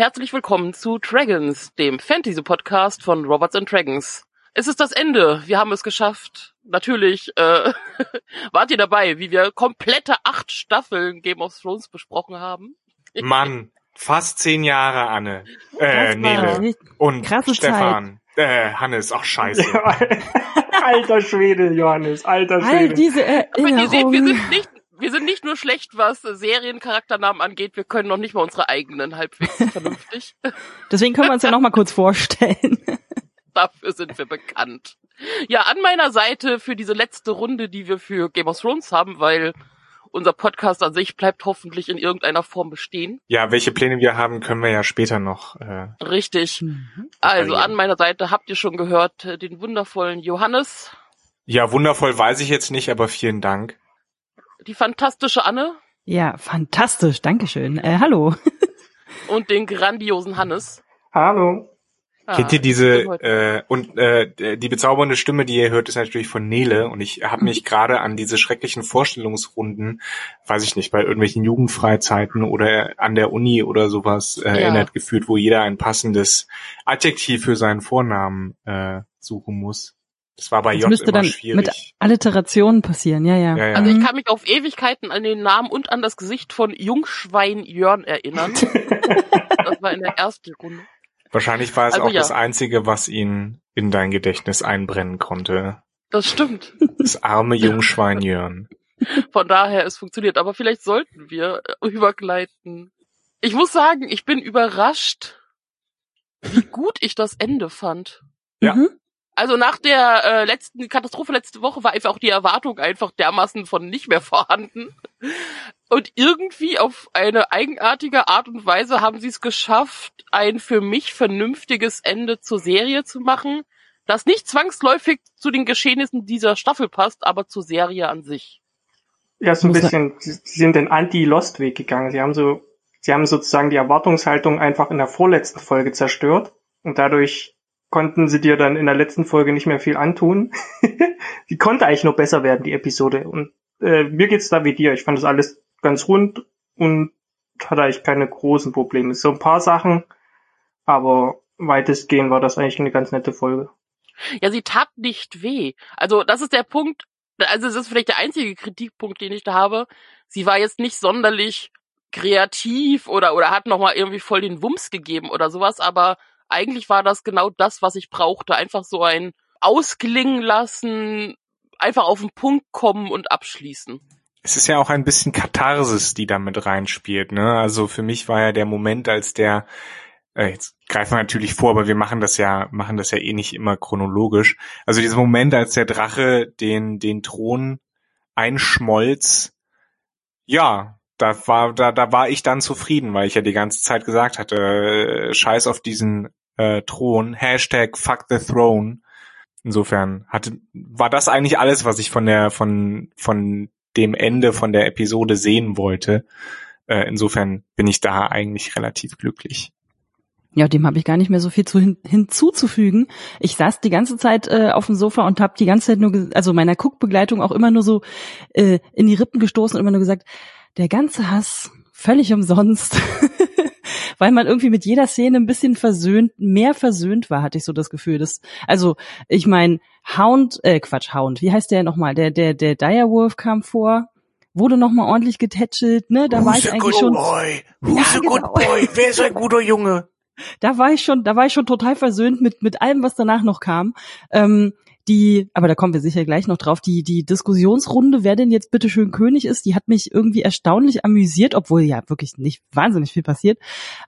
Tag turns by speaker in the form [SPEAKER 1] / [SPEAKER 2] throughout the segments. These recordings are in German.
[SPEAKER 1] Herzlich willkommen zu Dragons, dem Fantasy-Podcast von Robots and Dragons. Es ist das Ende. Wir haben es geschafft. Natürlich äh, wart ihr dabei, wie wir komplette acht Staffeln Game of Thrones besprochen haben.
[SPEAKER 2] Mann, fast zehn Jahre, Anne. Äh, Nele. Und
[SPEAKER 3] Krasse
[SPEAKER 2] Stefan. Äh, Hannes, ach scheiße.
[SPEAKER 4] alter Schwede, Johannes, alter
[SPEAKER 3] All
[SPEAKER 4] Schwede.
[SPEAKER 3] diese
[SPEAKER 1] Aber ihr seht, wir
[SPEAKER 3] Erinnerungen.
[SPEAKER 1] sind nicht, wir sind nicht nur schlecht, was Seriencharakternamen angeht, wir können noch nicht mal unsere eigenen halbwegs vernünftig.
[SPEAKER 3] Deswegen können wir uns ja noch mal kurz vorstellen.
[SPEAKER 1] Dafür sind wir bekannt. Ja, an meiner Seite für diese letzte Runde, die wir für Game of Thrones haben, weil unser Podcast an sich bleibt hoffentlich in irgendeiner Form bestehen.
[SPEAKER 2] Ja, welche Pläne wir haben, können wir ja später noch. Äh,
[SPEAKER 1] Richtig.
[SPEAKER 3] Mhm.
[SPEAKER 1] Also an meiner Seite habt ihr schon gehört, äh, den wundervollen Johannes,
[SPEAKER 2] ja, wundervoll weiß ich jetzt nicht, aber vielen Dank.
[SPEAKER 1] Die fantastische Anne
[SPEAKER 3] Ja, fantastisch, Dankeschön. Äh, hallo.
[SPEAKER 1] und den grandiosen Hannes.
[SPEAKER 4] Hallo.
[SPEAKER 1] Ah,
[SPEAKER 2] Kennt ihr diese äh, und äh, die bezaubernde Stimme, die ihr hört, ist natürlich von Nele und ich habe mich gerade an diese schrecklichen Vorstellungsrunden, weiß ich nicht, bei irgendwelchen Jugendfreizeiten oder an der Uni oder sowas äh,
[SPEAKER 1] Ja.
[SPEAKER 2] erinnert gefühlt, wo jeder ein passendes Adjektiv für seinen Vornamen äh, suchen muss. Das war bei
[SPEAKER 3] Das
[SPEAKER 2] J
[SPEAKER 3] müsste
[SPEAKER 2] immer
[SPEAKER 3] dann
[SPEAKER 2] schwierig.
[SPEAKER 3] mit Alliterationen passieren, ja, ja.
[SPEAKER 2] ja, ja.
[SPEAKER 1] Also ich
[SPEAKER 3] Mhm.
[SPEAKER 1] kann mich auf Ewigkeiten an den Namen und an das Gesicht von Jungschwein Jörn erinnern. das war in der ersten Runde.
[SPEAKER 2] Wahrscheinlich war es
[SPEAKER 1] Also
[SPEAKER 2] auch
[SPEAKER 1] ja.
[SPEAKER 2] das Einzige, was ihn in dein Gedächtnis einbrennen konnte.
[SPEAKER 1] Das stimmt.
[SPEAKER 2] Das arme Jungschwein Jörn.
[SPEAKER 1] Von daher, es funktioniert. Aber vielleicht sollten wir äh, übergleiten. Ich muss sagen, ich bin überrascht, wie gut ich das Ende fand.
[SPEAKER 2] Ja.
[SPEAKER 3] Mhm.
[SPEAKER 1] Also nach der äh, letzten Katastrophe letzte Woche war einfach auch die Erwartung einfach dermaßen von nicht mehr vorhanden. Und irgendwie auf eine eigenartige Art und Weise haben sie es geschafft, ein für mich vernünftiges Ende zur Serie zu machen, das nicht zwangsläufig zu den Geschehnissen dieser Staffel passt, aber zur Serie an sich.
[SPEAKER 4] Ja, so ein bisschen, sie sie sind den Anti-Lost-Weg gegangen. Sie haben so, sie haben sozusagen die Erwartungshaltung einfach in der vorletzten Folge zerstört und dadurch konnten sie dir dann in der letzten Folge nicht mehr viel antun. die konnte eigentlich nur besser werden, die Episode. Und äh, mir geht's da wie dir. Ich fand das alles ganz rund und hatte eigentlich keine großen Probleme. So ein paar Sachen, aber weitestgehend war das eigentlich eine ganz nette Folge.
[SPEAKER 1] Ja, sie tat nicht weh. Also das ist der Punkt, also das ist vielleicht der einzige Kritikpunkt, den ich da habe. Sie war jetzt nicht sonderlich kreativ oder oder hat noch mal irgendwie voll den Wumms gegeben oder sowas, aber eigentlich war das genau das, was ich brauchte. Einfach so ein Ausklingen lassen, einfach auf den Punkt kommen und abschließen.
[SPEAKER 2] Es ist ja auch ein bisschen Katharsis, die da mit reinspielt. Ne? Also für mich war ja der Moment, als der äh, jetzt greifen wir natürlich vor, aber wir machen das ja machen das ja eh nicht immer chronologisch. Also dieser Moment, als der Drache den den Thron einschmolz, ja, da war da da war ich dann zufrieden, weil ich ja die ganze Zeit gesagt hatte, äh, Scheiß auf diesen äh, Thron, Hashtag Fuck the Throne. Insofern hatte, war das eigentlich alles, was ich von der, von, von dem Ende von der Episode sehen wollte. Äh, insofern bin ich da eigentlich relativ glücklich.
[SPEAKER 3] Ja, dem habe ich gar nicht mehr so viel zu hin, hinzuzufügen. Ich saß die ganze Zeit äh, auf dem Sofa und habe die ganze Zeit nur, also meiner Guckbegleitung auch immer nur so äh, in die Rippen gestoßen und immer nur gesagt, der ganze Hass völlig umsonst, weil man irgendwie mit jeder Szene ein bisschen versöhnt, mehr versöhnt war, hatte ich so das Gefühl. Dass, also ich meine, Hound, äh, Quatsch, Hound, wie heißt der nochmal? Der, der, der Direwolf kam vor, wurde nochmal ordentlich getätschelt, ne? Da war ich eigentlich schon.
[SPEAKER 2] boy?
[SPEAKER 3] Who's a good
[SPEAKER 2] boy? Wer ist ein guter Junge?
[SPEAKER 3] da war ich schon, da war ich schon total versöhnt mit mit allem, was danach noch kam. Ähm, die, aber da kommen wir sicher gleich noch drauf. Die die Diskussionsrunde, wer denn jetzt bitte schön König ist, die hat mich irgendwie erstaunlich amüsiert, obwohl ja wirklich nicht wahnsinnig viel passiert.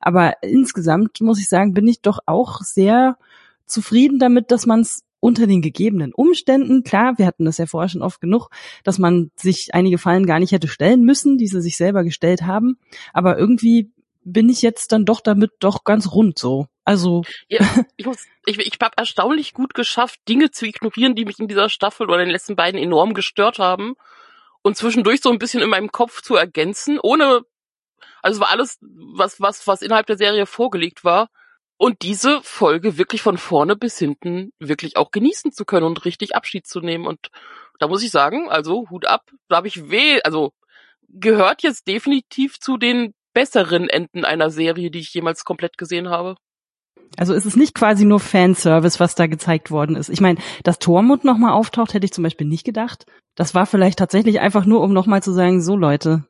[SPEAKER 3] Aber insgesamt muss ich sagen, bin ich doch auch sehr zufrieden damit, dass man es unter den gegebenen Umständen, klar, wir hatten das ja vorher schon oft genug, dass man sich einige Fallen gar nicht hätte stellen müssen, die sie sich selber gestellt haben. Aber irgendwie bin ich jetzt dann doch damit doch ganz rund so. Also,
[SPEAKER 1] Ja, ich muss, ich, ich habe erstaunlich gut geschafft, Dinge zu ignorieren, die mich in dieser Staffel oder den letzten beiden enorm gestört haben und zwischendurch so ein bisschen in meinem Kopf zu ergänzen, ohne, also es war alles, was, was, was innerhalb der Serie vorgelegt war. Und diese Folge wirklich von vorne bis hinten wirklich auch genießen zu können und richtig Abschied zu nehmen. Und da muss ich sagen, also Hut ab, da habe ich weh, also gehört jetzt definitiv zu den besseren Enden einer Serie, die ich jemals komplett gesehen habe.
[SPEAKER 3] Also ist es nicht quasi nur Fanservice, was da gezeigt worden ist. Ich meine, dass Tormund nochmal auftaucht, hätte ich zum Beispiel nicht gedacht. Das war vielleicht tatsächlich einfach nur, um nochmal zu sagen, so Leute,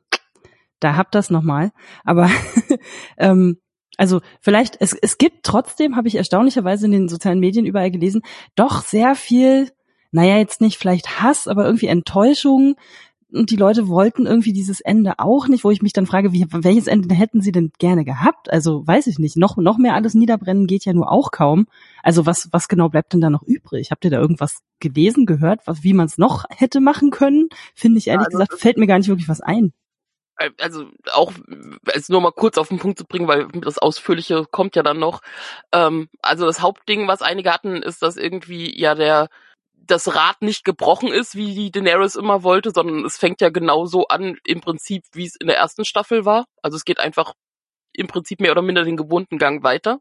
[SPEAKER 3] da habt das nochmal. Aber ähm, also vielleicht, es, es gibt trotzdem, habe ich erstaunlicherweise in den sozialen Medien überall gelesen, doch sehr viel, naja, jetzt nicht vielleicht Hass, aber irgendwie Enttäuschung. Und die Leute wollten irgendwie dieses Ende auch nicht, wo ich mich dann frage, wie, welches Ende hätten sie denn gerne gehabt? Also weiß ich nicht. Noch, noch mehr alles niederbrennen geht ja nur auch kaum. Also was, was genau bleibt denn da noch übrig? Habt ihr da irgendwas gelesen, gehört, was, wie man es noch hätte machen können? Finde ich ehrlich
[SPEAKER 1] Ja, also
[SPEAKER 3] gesagt, fällt mir gar nicht wirklich was ein.
[SPEAKER 1] Äh, also auch als nur mal kurz auf den Punkt zu bringen, weil das Ausführliche kommt ja dann noch. Ähm, also das Hauptding, was einige hatten, ist, dass irgendwie ja der das Rad nicht gebrochen ist, wie die Daenerys immer wollte, sondern es fängt ja genauso an im Prinzip, wie es in der ersten Staffel war. Also es geht einfach im Prinzip mehr oder minder den gewohnten Gang weiter.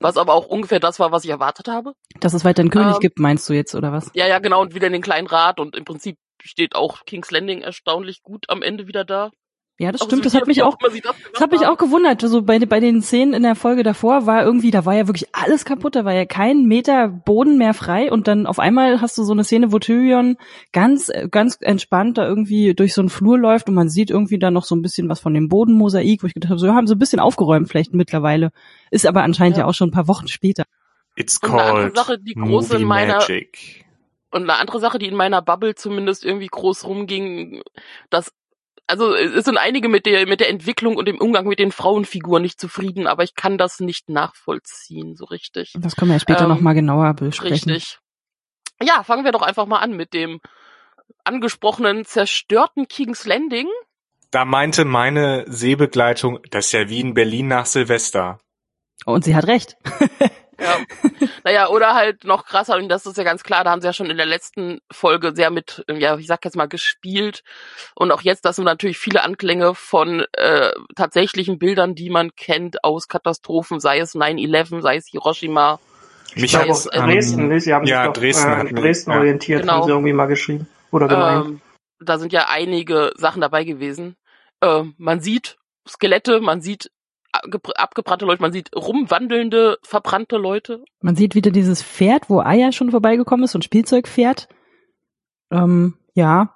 [SPEAKER 1] Was aber auch ungefähr das war, was ich erwartet habe.
[SPEAKER 3] Dass es weiter einen König
[SPEAKER 1] Ähm,
[SPEAKER 3] gibt, meinst du jetzt, oder was?
[SPEAKER 1] Ja, ja, genau, und wieder in den kleinen Rat und im Prinzip steht auch King's Landing erstaunlich gut am Ende wieder da.
[SPEAKER 3] Ja, das
[SPEAKER 1] Auch
[SPEAKER 3] stimmt.
[SPEAKER 1] so
[SPEAKER 3] Das hat mich auch,
[SPEAKER 1] das
[SPEAKER 3] das hat mich auch gewundert. So bei, bei den Szenen in der Folge davor war irgendwie, da war ja wirklich alles kaputt. Da war ja kein Meter Boden mehr frei. Und dann auf einmal hast du so eine Szene, wo Tyrion ganz, ganz entspannt da irgendwie durch so einen Flur läuft und man sieht irgendwie da noch so ein bisschen was von dem Bodenmosaik, wo ich gedacht habe, so haben sie ein bisschen aufgeräumt vielleicht mittlerweile. Ist aber anscheinend ja,
[SPEAKER 1] Ja.
[SPEAKER 3] auch schon ein paar Wochen später.
[SPEAKER 2] It's
[SPEAKER 1] Und eine andere
[SPEAKER 2] called
[SPEAKER 1] Sache, die groß
[SPEAKER 2] Movie
[SPEAKER 1] in meiner-
[SPEAKER 2] Magic.
[SPEAKER 1] Und eine andere Sache, die in meiner Bubble zumindest irgendwie groß rumging, dass also es sind einige mit der mit der Entwicklung und dem Umgang mit den Frauenfiguren nicht zufrieden, aber ich kann das nicht nachvollziehen so richtig.
[SPEAKER 3] Das können wir ja später
[SPEAKER 1] Ähm,
[SPEAKER 3] noch mal genauer besprechen.
[SPEAKER 1] Richtig. Ja, fangen wir doch einfach mal an mit dem angesprochenen zerstörten King's Landing.
[SPEAKER 2] Da meinte meine Seebegleitung, das ist ja wie in Berlin nach Silvester.
[SPEAKER 3] Und sie hat recht.
[SPEAKER 1] Ja. naja, oder halt noch krasser, und das ist ja ganz klar, da haben sie ja schon in der letzten Folge sehr mit, ja, ich sag jetzt mal, gespielt. Und auch jetzt, das sind natürlich viele Anklänge von äh, tatsächlichen Bildern, die man kennt aus Katastrophen, sei es 9-11, sei es Hiroshima.
[SPEAKER 2] Mich
[SPEAKER 4] Ich glaube,
[SPEAKER 1] weiß,
[SPEAKER 4] aus
[SPEAKER 1] ähm,
[SPEAKER 4] Dresden, ne? Sie haben
[SPEAKER 2] ja,
[SPEAKER 4] sich doch
[SPEAKER 2] Dresden
[SPEAKER 4] äh, an Dresden
[SPEAKER 2] ja.
[SPEAKER 4] orientiert,
[SPEAKER 1] Genau.
[SPEAKER 4] haben sie irgendwie mal geschrieben. Oder gemeint.
[SPEAKER 1] Ähm, da sind ja einige Sachen dabei gewesen. Ähm, man sieht Skelette, man sieht abgebrannte Leute, man sieht rumwandelnde, verbrannte Leute.
[SPEAKER 3] Man sieht wieder dieses Pferd, wo Aya schon vorbeigekommen ist, so ein Spielzeugpferd. Ähm, ja,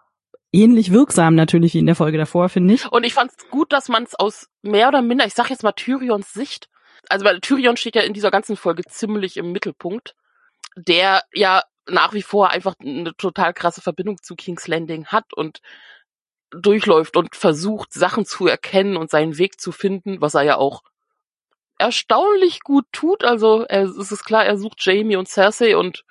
[SPEAKER 3] ähnlich wirksam natürlich wie in der Folge davor, finde ich.
[SPEAKER 1] Und ich fand es gut, dass man es aus mehr oder minder, ich sag jetzt mal Tyrions Sicht, also weil Tyrion steht ja in dieser ganzen Folge ziemlich im Mittelpunkt, der ja nach wie vor einfach eine total krasse Verbindung zu King's Landing hat und durchläuft und versucht, Sachen zu erkennen und seinen Weg zu finden, was er ja auch erstaunlich gut tut. Also er, es ist klar, er sucht Jamie und Cersei und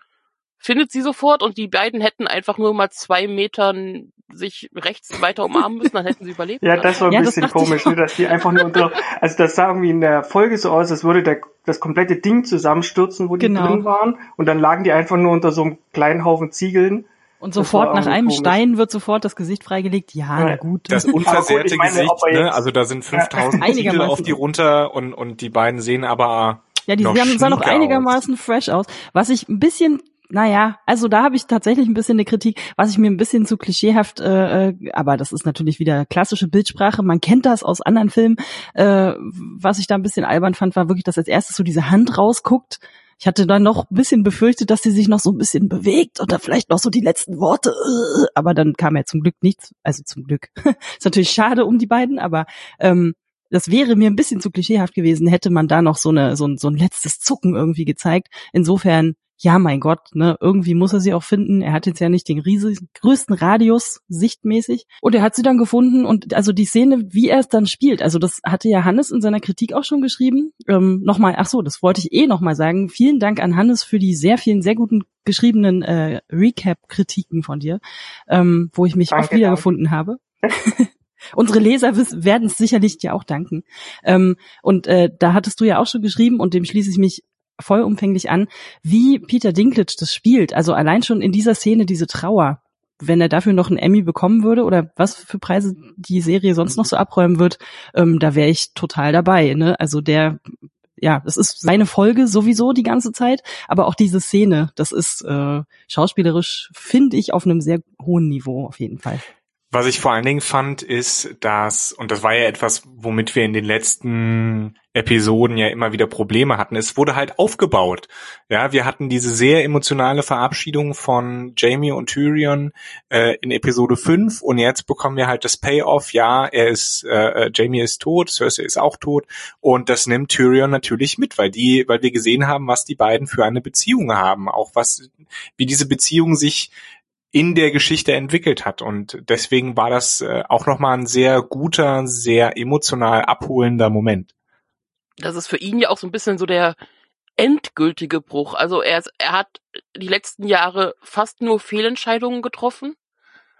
[SPEAKER 1] findet sie sofort und die beiden hätten einfach nur mal zwei Metern sich rechts weiter umarmen müssen, dann hätten sie überlebt.
[SPEAKER 4] Ja, das war ein
[SPEAKER 3] Ja,
[SPEAKER 4] bisschen komisch, ne, dass die einfach nur unter, also das sah irgendwie in der Folge so aus, als würde der, das komplette Ding zusammenstürzen, wo die
[SPEAKER 3] Genau.
[SPEAKER 4] drin waren, und dann lagen die einfach nur unter so einem kleinen Haufen Ziegeln.
[SPEAKER 3] Und sofort nach einem
[SPEAKER 4] komisch.
[SPEAKER 3] Stein wird sofort das Gesicht freigelegt. Ja,
[SPEAKER 4] Ja.
[SPEAKER 3] na gut.
[SPEAKER 2] Das unversehrte
[SPEAKER 4] gut, meine,
[SPEAKER 2] Gesicht, ne? Also da sind 5000
[SPEAKER 3] Ja.
[SPEAKER 2] Ziegel
[SPEAKER 3] Einigermaßen.
[SPEAKER 2] auf die runter und, und die beiden sehen aber
[SPEAKER 3] Ja, die
[SPEAKER 2] noch
[SPEAKER 3] sahen, noch einigermaßen fresh aus. Was ich ein bisschen, naja, also da habe ich tatsächlich ein bisschen eine Kritik, was ich mir ein bisschen zu klischeehaft, äh, äh, aber das ist natürlich wieder klassische Bildsprache, man kennt das aus anderen Filmen. Äh, was ich da ein bisschen albern fand, war wirklich, dass als erstes so diese Hand rausguckt. Ich hatte dann noch ein bisschen befürchtet, dass sie sich noch so ein bisschen bewegt und dann vielleicht noch so die letzten Worte, äh, aber dann kam ja zum Glück nichts, also zum Glück. ist natürlich schade um die beiden, aber ähm, das wäre mir ein bisschen zu klischeehaft gewesen, hätte man da noch so eine so ein, so ein letztes Zucken irgendwie gezeigt. Insofern, ja, mein Gott, ne, irgendwie muss er sie auch finden. Er hat jetzt ja nicht den riesig, größten Radius sichtmäßig und er hat sie dann gefunden und also die Szene, wie er es dann spielt, also das hatte ja Hannes in seiner Kritik auch schon geschrieben. Ähm, nochmal, ach so, das wollte ich eh nochmal sagen. Vielen Dank an Hannes für die sehr vielen, sehr guten geschriebenen äh, Recap-Kritiken von dir, ähm, wo ich mich
[SPEAKER 4] Danke,
[SPEAKER 3] auch wiedergefunden habe. Unsere Leser werden es sicherlich dir auch danken. Ähm, und äh, da hattest du ja auch schon geschrieben und dem schließe ich mich vollumfänglich an, wie Peter Dinklage das spielt. Also allein schon in dieser Szene diese Trauer. Wenn er dafür noch einen Emmy bekommen würde oder was für Preise die Serie sonst noch so abräumen wird, ähm, da wäre ich total dabei. Ne? Also der, ja, das ist seine Folge sowieso die ganze Zeit, aber auch diese Szene, das ist äh, schauspielerisch, finde ich, auf einem sehr hohen Niveau auf jeden Fall.
[SPEAKER 2] Was ich vor allen Dingen fand, ist, dass, und das war ja etwas, womit wir in den letzten Episoden ja immer wieder Probleme hatten, es wurde halt aufgebaut. Ja, wir hatten diese sehr emotionale Verabschiedung von Jamie und Tyrion äh, in Episode 5 und jetzt bekommen wir halt das Payoff, ja, er ist, äh, äh, Jamie ist tot, Cersei ist auch tot und das nimmt Tyrion natürlich mit, weil die, weil wir gesehen haben, was die beiden für eine Beziehung haben, auch was, wie diese Beziehung sich in der Geschichte entwickelt hat. Und deswegen war das äh, auch nochmal ein sehr guter, sehr emotional abholender Moment.
[SPEAKER 1] Das ist für ihn ja auch so ein bisschen so der endgültige Bruch. Also er, er hat die letzten Jahre fast nur Fehlentscheidungen getroffen.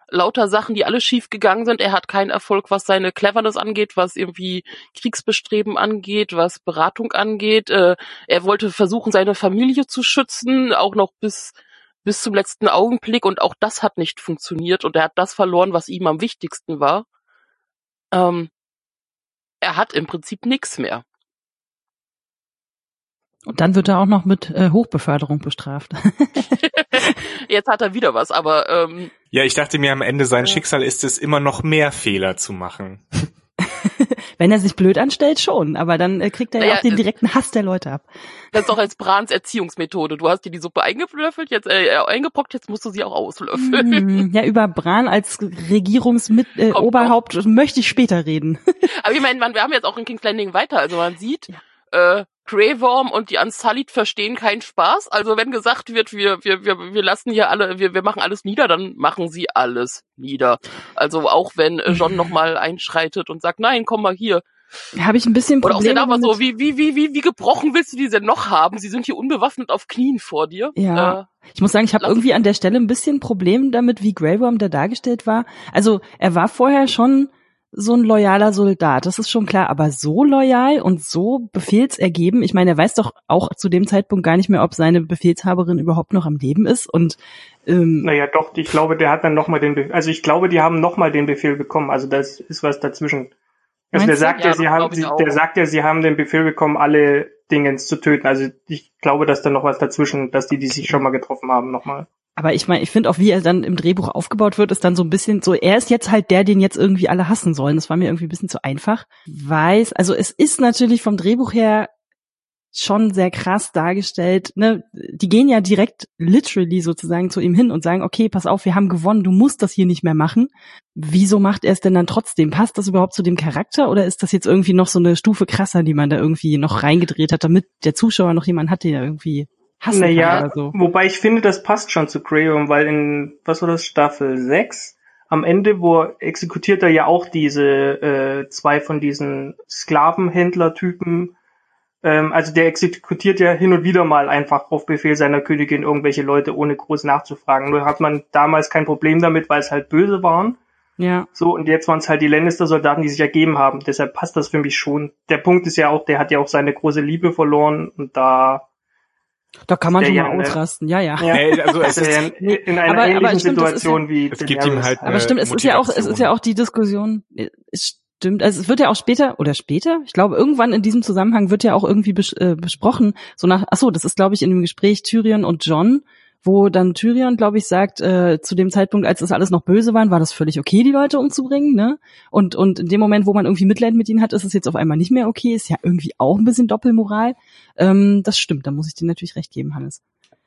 [SPEAKER 1] Lauter Sachen, die alle schief gegangen sind. Er hat keinen Erfolg, was seine Cleverness angeht, was irgendwie Kriegsbestreben angeht, was Beratung angeht. Äh, er wollte versuchen, seine Familie zu schützen, auch noch bis bis zum letzten Augenblick und auch das hat nicht funktioniert und er hat das verloren, was ihm am wichtigsten war. Ähm, er hat im Prinzip nichts mehr.
[SPEAKER 3] Und dann wird er auch noch mit äh, Hochbeförderung bestraft.
[SPEAKER 1] Jetzt hat er wieder was, aber ähm,
[SPEAKER 2] ja, ich dachte mir am Ende sein äh, Schicksal ist es immer noch mehr Fehler zu machen.
[SPEAKER 3] Wenn er sich blöd anstellt, schon. Aber dann äh, kriegt er ja, ja auch den direkten Hass der Leute ab.
[SPEAKER 1] Das ist doch als Brans Erziehungsmethode. Du hast dir die Suppe eingelöffelt, jetzt äh, äh eingepockt, jetzt musst du sie auch auslöffeln.
[SPEAKER 3] Mm, ja, über Bran als Regierungsmit äh, Oberhaupt möchte ich später reden.
[SPEAKER 1] Aber ich meine, wir haben jetzt auch in King's Landing weiter. Also man sieht, ja. äh, Grey Worm und die Unsullied verstehen keinen Spaß. Also wenn gesagt wird, wir, wir, wir, wir lassen hier alle, wir, wir machen alles nieder, dann machen sie alles nieder. Also auch wenn äh, John nochmal einschreitet und sagt, nein, komm mal hier.
[SPEAKER 3] Habe ich ein bisschen
[SPEAKER 1] Probleme Oder auch der so, wie, wie, wie, wie, wie gebrochen willst du die denn noch haben? Sie sind hier unbewaffnet auf Knien vor dir.
[SPEAKER 3] Ja. Äh, ich muss sagen, ich habe irgendwie an der Stelle ein bisschen Problem damit, wie Grey Worm da dargestellt war. Also er war vorher schon so ein loyaler Soldat, das ist schon klar, aber so loyal und so befehlsergeben, ich meine, er weiß doch auch zu dem Zeitpunkt gar nicht mehr, ob seine Befehlshaberin überhaupt noch am Leben ist und
[SPEAKER 4] ähm, Naja, doch, ich glaube, der hat dann nochmal den Befehl, also ich glaube, die haben nochmal den Befehl bekommen, also das ist was dazwischen. Also der sagt ja, ja sie haben, sie, der sagt ja, sie haben den Befehl bekommen, alle Dingens zu töten. Also ich glaube, dass da noch was dazwischen, dass die, die sich schon mal getroffen haben, nochmal.
[SPEAKER 3] Aber ich meine, ich finde auch, wie er dann im Drehbuch aufgebaut wird, ist dann so ein bisschen so, er ist jetzt halt der, den jetzt irgendwie alle hassen sollen. Das war mir irgendwie ein bisschen zu einfach. Weiß, also es ist natürlich vom Drehbuch her schon sehr krass dargestellt. Ne? Die gehen ja direkt literally sozusagen zu ihm hin und sagen, okay, pass auf, wir haben gewonnen, du musst das hier nicht mehr machen. Wieso macht er es denn dann trotzdem? Passt das überhaupt zu dem Charakter oder ist das jetzt irgendwie noch so eine Stufe krasser, die man da irgendwie noch reingedreht hat, damit der Zuschauer noch jemanden hat, der irgendwie
[SPEAKER 4] hassen naja, oder so. Wobei ich finde, das passt schon zu Graham, weil in, was war das, Staffel 6, am Ende, wo exekutiert er ja auch diese äh, zwei von diesen Sklavenhändler-Typen. Ähm, also der exekutiert ja hin und wieder mal einfach auf Befehl seiner Königin irgendwelche Leute, ohne groß nachzufragen. Nur hat man damals kein Problem damit, weil es halt böse waren.
[SPEAKER 3] Ja.
[SPEAKER 4] So, und jetzt waren es halt die Lannister-Soldaten, die sich ergeben haben. Deshalb passt das für mich schon. Der Punkt ist ja auch, der hat ja auch seine große Liebe verloren und da
[SPEAKER 3] da kann man schon mal ja, ausrasten, ja, ja.
[SPEAKER 4] ja. Also es ist in einer aber, ähnlichen aber stimmt, Situation
[SPEAKER 2] ja,
[SPEAKER 4] wie
[SPEAKER 2] es gibt ihm halt
[SPEAKER 3] Aber stimmt, es ist ja auch es ist ja auch die Diskussion es stimmt, also es wird ja auch später oder später, ich glaube irgendwann in diesem Zusammenhang wird ja auch irgendwie bes äh, besprochen, so nach ach so, das ist glaube ich in dem Gespräch Tyrion und John, wo dann Tyrion, glaube ich, sagt, äh, zu dem Zeitpunkt, als das alles noch böse waren, war das völlig okay, die Leute umzubringen, ne? Und, und in dem Moment, wo man irgendwie Mitleid mit ihnen hat, ist es jetzt auf einmal nicht mehr okay, ist ja irgendwie auch ein bisschen Doppelmoral. Ähm, das stimmt, da muss ich dir natürlich recht geben, Hannes.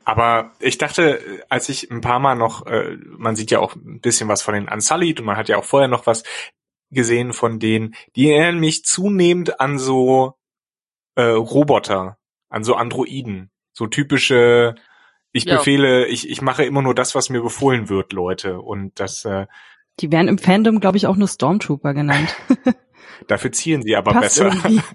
[SPEAKER 2] Aber ich dachte, als ich ein paar Mal noch, äh, man sieht ja auch ein bisschen was von den Unsullied und man hat ja auch vorher noch was gesehen von denen, die erinnern mich zunehmend an so äh, Roboter, an so Androiden, so typische ich ja. befehle, ich, ich mache immer nur das, was mir befohlen wird, Leute. Und das. Äh,
[SPEAKER 3] Die werden im Fandom, glaube ich, auch nur Stormtrooper genannt.
[SPEAKER 2] Dafür zielen sie aber Passt besser. Irgendwie.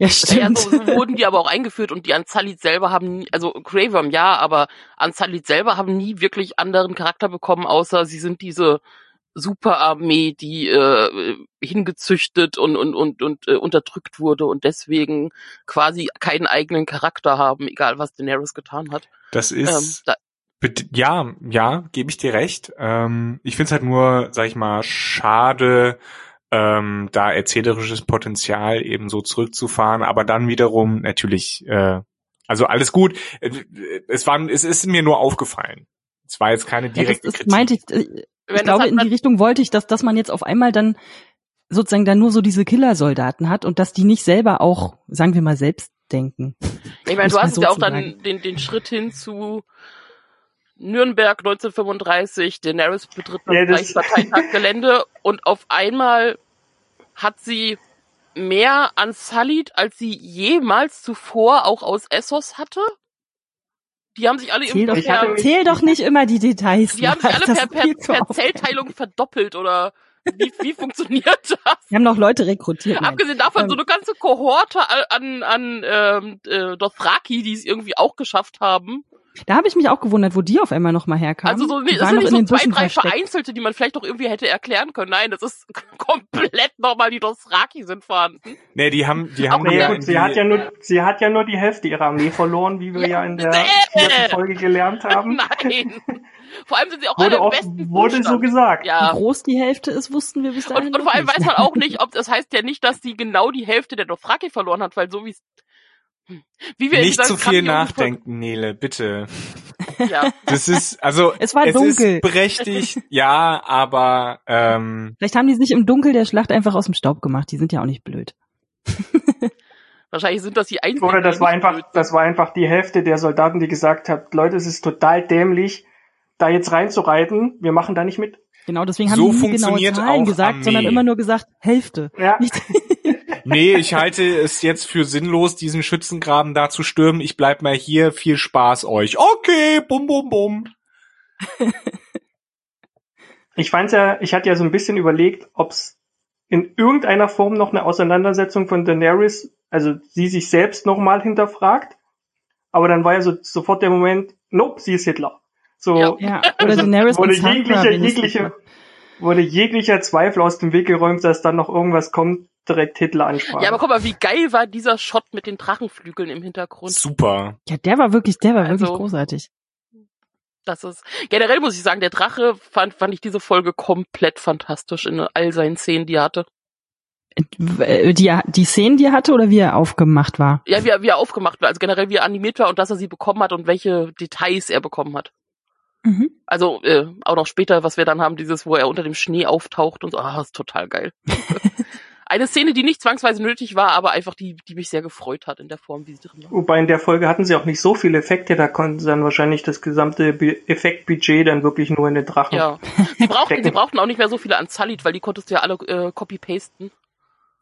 [SPEAKER 3] Ja, stimmt.
[SPEAKER 1] Ja, so wurden die aber auch eingeführt und die Anzalit selber haben, also Graveworm ja, aber Anzalit selber haben nie wirklich anderen Charakter bekommen, außer sie sind diese Superarmee, die äh, hingezüchtet und und und und äh, unterdrückt wurde und deswegen quasi keinen eigenen Charakter haben, egal was Daenerys getan hat.
[SPEAKER 2] Das ist ähm, da ja, ja, gebe ich dir recht. Ähm, ich finde es halt nur, sag ich mal, schade, ähm, da erzählerisches Potenzial eben so zurückzufahren, aber dann wiederum natürlich, äh, also alles gut. Äh, es war, es ist mir nur aufgefallen. Es war jetzt keine direkte
[SPEAKER 3] ja, das ist, Kritik. Meinte ich, äh, Ich glaube, in die Richtung wollte ich, dass, dass man jetzt auf einmal dann sozusagen dann nur so diese Killersoldaten hat und dass die nicht selber auch, sagen wir mal, selbst denken.
[SPEAKER 1] Ich meine, du hast
[SPEAKER 3] so
[SPEAKER 1] ja auch dann den, den Schritt hin zu Nürnberg 1935, Daenerys betritt das
[SPEAKER 4] Ja, das-
[SPEAKER 1] Reichsparteitaggelände und auf einmal hat sie mehr an Salid, als sie jemals zuvor auch aus Essos hatte. Die haben sich alle
[SPEAKER 3] Zähl doch,
[SPEAKER 4] Ich hatte
[SPEAKER 1] per,
[SPEAKER 3] zähl doch nicht immer die Details.
[SPEAKER 1] die haben sich alle per, per, per. Zellteilung verdoppelt oder wie, wie funktioniert das?
[SPEAKER 3] Wir haben noch Leute rekrutiert. Nein.
[SPEAKER 1] Abgesehen davon,
[SPEAKER 3] Ähm,
[SPEAKER 1] so eine ganze Kohorte an, an ähm, äh, Dothraki, die es irgendwie auch geschafft haben.
[SPEAKER 3] Da habe ich mich auch gewundert, wo die auf einmal noch mal herkamen.
[SPEAKER 1] Also so,
[SPEAKER 3] Die
[SPEAKER 1] das sind nicht
[SPEAKER 3] in
[SPEAKER 1] so
[SPEAKER 3] den
[SPEAKER 1] zwei, drei
[SPEAKER 3] versteckt.
[SPEAKER 1] Vereinzelte, die man vielleicht doch irgendwie hätte erklären können. Nein, das ist komplett nochmal, die Dothraki sind vorhanden.
[SPEAKER 2] Nee, die haben, die haben
[SPEAKER 4] Ja,
[SPEAKER 2] ja
[SPEAKER 4] gut, sie
[SPEAKER 2] die,
[SPEAKER 4] hat ja nur, sie hat ja nur die Hälfte ihrer Armee verloren, wie wir ja, in der
[SPEAKER 1] Äh.
[SPEAKER 4] vierten Folge gelernt haben.
[SPEAKER 1] Nein. Vor allem sind sie auch alle
[SPEAKER 4] Wurde,
[SPEAKER 1] im
[SPEAKER 4] auch,
[SPEAKER 1] besten
[SPEAKER 4] wurde so
[SPEAKER 1] Zustand.
[SPEAKER 4] gesagt.
[SPEAKER 3] Wie
[SPEAKER 1] Ja.
[SPEAKER 3] groß die Hälfte ist, wussten wir bis dahin
[SPEAKER 1] Und, und vor allem
[SPEAKER 3] nicht.
[SPEAKER 1] weiß man auch nicht, ob das heißt ja nicht, dass sie genau die Hälfte der Dothraki verloren hat, weil so wie es wie wir
[SPEAKER 2] nicht zu viel
[SPEAKER 1] grandiosen
[SPEAKER 2] nachdenken, Nele, bitte.
[SPEAKER 1] Ja.
[SPEAKER 2] Das ist, also,
[SPEAKER 3] Es war dunkel.
[SPEAKER 2] ist berechtigt, ja, aber, ähm,
[SPEAKER 3] Vielleicht haben die sich im Dunkel der Schlacht einfach aus dem Staub gemacht. Die sind ja auch nicht blöd.
[SPEAKER 1] Wahrscheinlich sind das die einzigen.
[SPEAKER 4] Oder das war einfach, das war einfach die Hälfte der Soldaten, die gesagt hat, Leute, es ist total dämlich, da jetzt reinzureiten. Wir machen da nicht mit.
[SPEAKER 3] Genau, deswegen haben
[SPEAKER 2] So
[SPEAKER 3] die nie genaue
[SPEAKER 2] funktioniert
[SPEAKER 3] Zahlen gesagt,
[SPEAKER 2] Armee.
[SPEAKER 3] sondern immer nur gesagt, Hälfte.
[SPEAKER 4] Ja.
[SPEAKER 3] Nicht,
[SPEAKER 2] nee, ich halte es jetzt für sinnlos, diesen Schützengraben da zu stürmen. Ich bleib mal hier. Viel Spaß euch. Okay, bum, bum, bum.
[SPEAKER 4] Ich fand's ja, ich hatte ja so ein bisschen überlegt, ob es in irgendeiner Form noch eine Auseinandersetzung von Daenerys, also sie sich selbst nochmal hinterfragt. Aber dann war ja so sofort der Moment, nope, sie ist Hitler. So
[SPEAKER 1] Ja.
[SPEAKER 3] ja, oder
[SPEAKER 4] Also
[SPEAKER 3] Daenerys
[SPEAKER 4] wurde jeglicher, jeglicher, wurde jeglicher Zweifel aus dem Weg geräumt, dass dann noch irgendwas kommt, direkt Hitler ansprachen.
[SPEAKER 1] Ja, aber guck mal, wie geil war dieser Shot mit den Drachenflügeln im Hintergrund.
[SPEAKER 2] Super.
[SPEAKER 3] Ja, der war wirklich, der war
[SPEAKER 1] Also-
[SPEAKER 3] wirklich großartig.
[SPEAKER 1] Das ist generell muss ich sagen, der Drache fand fand ich diese Folge komplett fantastisch in all seinen Szenen, die er hatte.
[SPEAKER 3] Äh, Die, die Szenen, die er hatte oder wie er aufgemacht war?
[SPEAKER 1] Ja, wie er, wie er aufgemacht war, also generell wie er animiert war und dass er sie bekommen hat und welche Details er bekommen hat.
[SPEAKER 3] Mhm.
[SPEAKER 1] Also äh, auch noch später, was wir dann haben, dieses, wo er unter dem Schnee auftaucht und so, ah, ist total geil. Eine Szene, die nicht zwangsweise nötig war, aber einfach die, die mich sehr gefreut hat in der Form, wie sie drin war.
[SPEAKER 4] Wobei in der Folge hatten sie auch nicht so viele Effekte, da konnten sie dann wahrscheinlich das gesamte Effektbudget dann wirklich nur in den Drachen.
[SPEAKER 1] Ja. Sie brauchten, sie brauchten auch nicht mehr so viele an Salid, weil die konntest du ja alle äh, copy-pasten.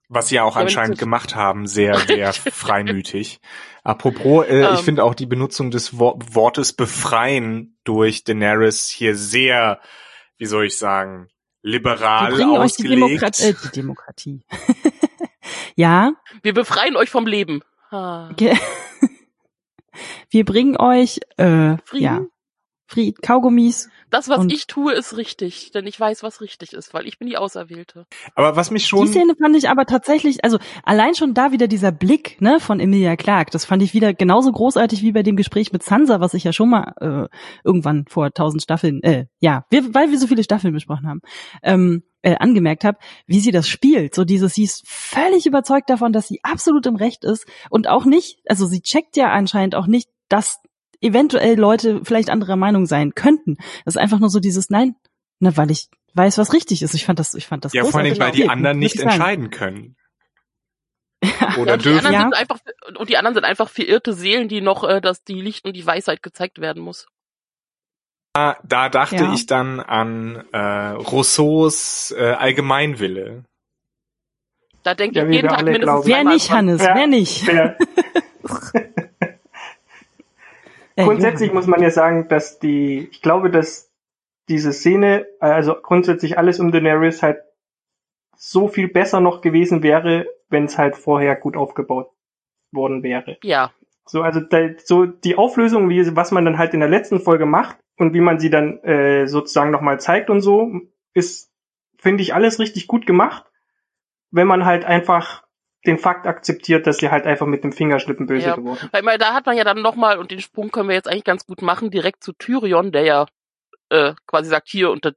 [SPEAKER 2] Was sie auch
[SPEAKER 1] Ja,
[SPEAKER 2] anscheinend gemacht haben, sehr, sehr freimütig. Apropos, äh, ich
[SPEAKER 1] Ähm.
[SPEAKER 2] finde auch die Benutzung des Wo Wortes befreien durch Daenerys hier sehr, wie soll ich sagen, liberal
[SPEAKER 3] Wir bringen euch die,
[SPEAKER 2] ausgelegt.
[SPEAKER 3] Demokrat äh, die Demokratie. ja,
[SPEAKER 1] Wir befreien euch vom Leben. Ah.
[SPEAKER 3] wir bringen euch äh,
[SPEAKER 1] Frieden?
[SPEAKER 3] ja, Fried, Kaugummis.
[SPEAKER 1] Das, was ich tue, ist richtig, denn ich weiß, was richtig ist, weil ich bin die Auserwählte.
[SPEAKER 2] Aber was mich
[SPEAKER 3] Die
[SPEAKER 2] schon,
[SPEAKER 3] Szene fand ich aber tatsächlich, also allein schon da wieder dieser Blick ne, von Emilia Clarke, das fand ich wieder genauso großartig wie bei dem Gespräch mit Sansa, was ich ja schon mal äh, irgendwann vor tausend Staffeln, äh, ja, wir, weil wir so viele Staffeln besprochen haben, ähm, äh, angemerkt habe, wie sie das spielt. So dieses, sie ist völlig überzeugt davon, dass sie absolut im Recht ist und auch nicht, also sie checkt ja anscheinend auch nicht, dass eventuell Leute vielleicht anderer Meinung sein könnten. Das ist einfach nur so dieses Nein, ne, weil ich weiß, was richtig ist. Ich fand das, ich fand das
[SPEAKER 2] ja, vor allem, weil die anderen nicht entscheiden können.
[SPEAKER 1] Ja,
[SPEAKER 2] Oder
[SPEAKER 1] und die
[SPEAKER 2] dürfen.
[SPEAKER 1] anderen
[SPEAKER 3] Ja.
[SPEAKER 1] sind einfach und die anderen sind einfach verirrte Seelen, die noch, äh, dass die Licht und die Weisheit gezeigt werden muss.
[SPEAKER 2] Da, da dachte
[SPEAKER 3] Ja.
[SPEAKER 2] ich dann an äh, Rousseaus äh, Allgemeinwille.
[SPEAKER 1] Da denke
[SPEAKER 4] Ja,
[SPEAKER 1] ich jeden Tag mindestens.
[SPEAKER 3] Wer nicht. Hannes, wer nicht? Äh,
[SPEAKER 4] grundsätzlich
[SPEAKER 3] Johann.
[SPEAKER 4] muss man ja sagen, dass die, ich glaube, dass diese Szene, also grundsätzlich alles um Daenerys halt so viel besser noch gewesen wäre, wenn es halt vorher gut aufgebaut worden wäre.
[SPEAKER 1] Ja,
[SPEAKER 4] So, also da, so die Auflösung, wie was man dann halt in der letzten Folge macht und wie man sie dann äh, sozusagen nochmal zeigt und so, ist, finde ich, alles richtig gut gemacht, wenn man halt einfach den Fakt akzeptiert, dass sie halt einfach mit dem Fingerschnippen böse
[SPEAKER 1] Ja.
[SPEAKER 4] geworden.
[SPEAKER 1] weil mal, da hat man ja dann nochmal, und den Sprung können wir jetzt eigentlich ganz gut machen, direkt zu Tyrion, der ja äh, quasi sagt, hier unter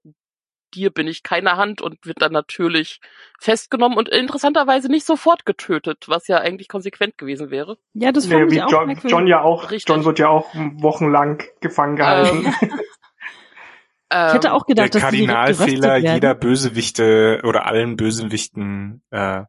[SPEAKER 1] dir bin ich keine Hand und wird dann natürlich festgenommen und interessanterweise nicht sofort getötet, was ja eigentlich konsequent gewesen wäre.
[SPEAKER 3] Ja, das
[SPEAKER 4] Nee,
[SPEAKER 3] fand
[SPEAKER 4] wie
[SPEAKER 3] ich auch
[SPEAKER 4] John. John ja auch,
[SPEAKER 1] Richtig.
[SPEAKER 4] John wird ja auch wochenlang gefangen gehalten.
[SPEAKER 1] Ähm,
[SPEAKER 3] Ich hätte auch gedacht,
[SPEAKER 2] der
[SPEAKER 3] dass
[SPEAKER 2] Kardinalfehler jeder Bösewichte oder allen Bösewichten äh,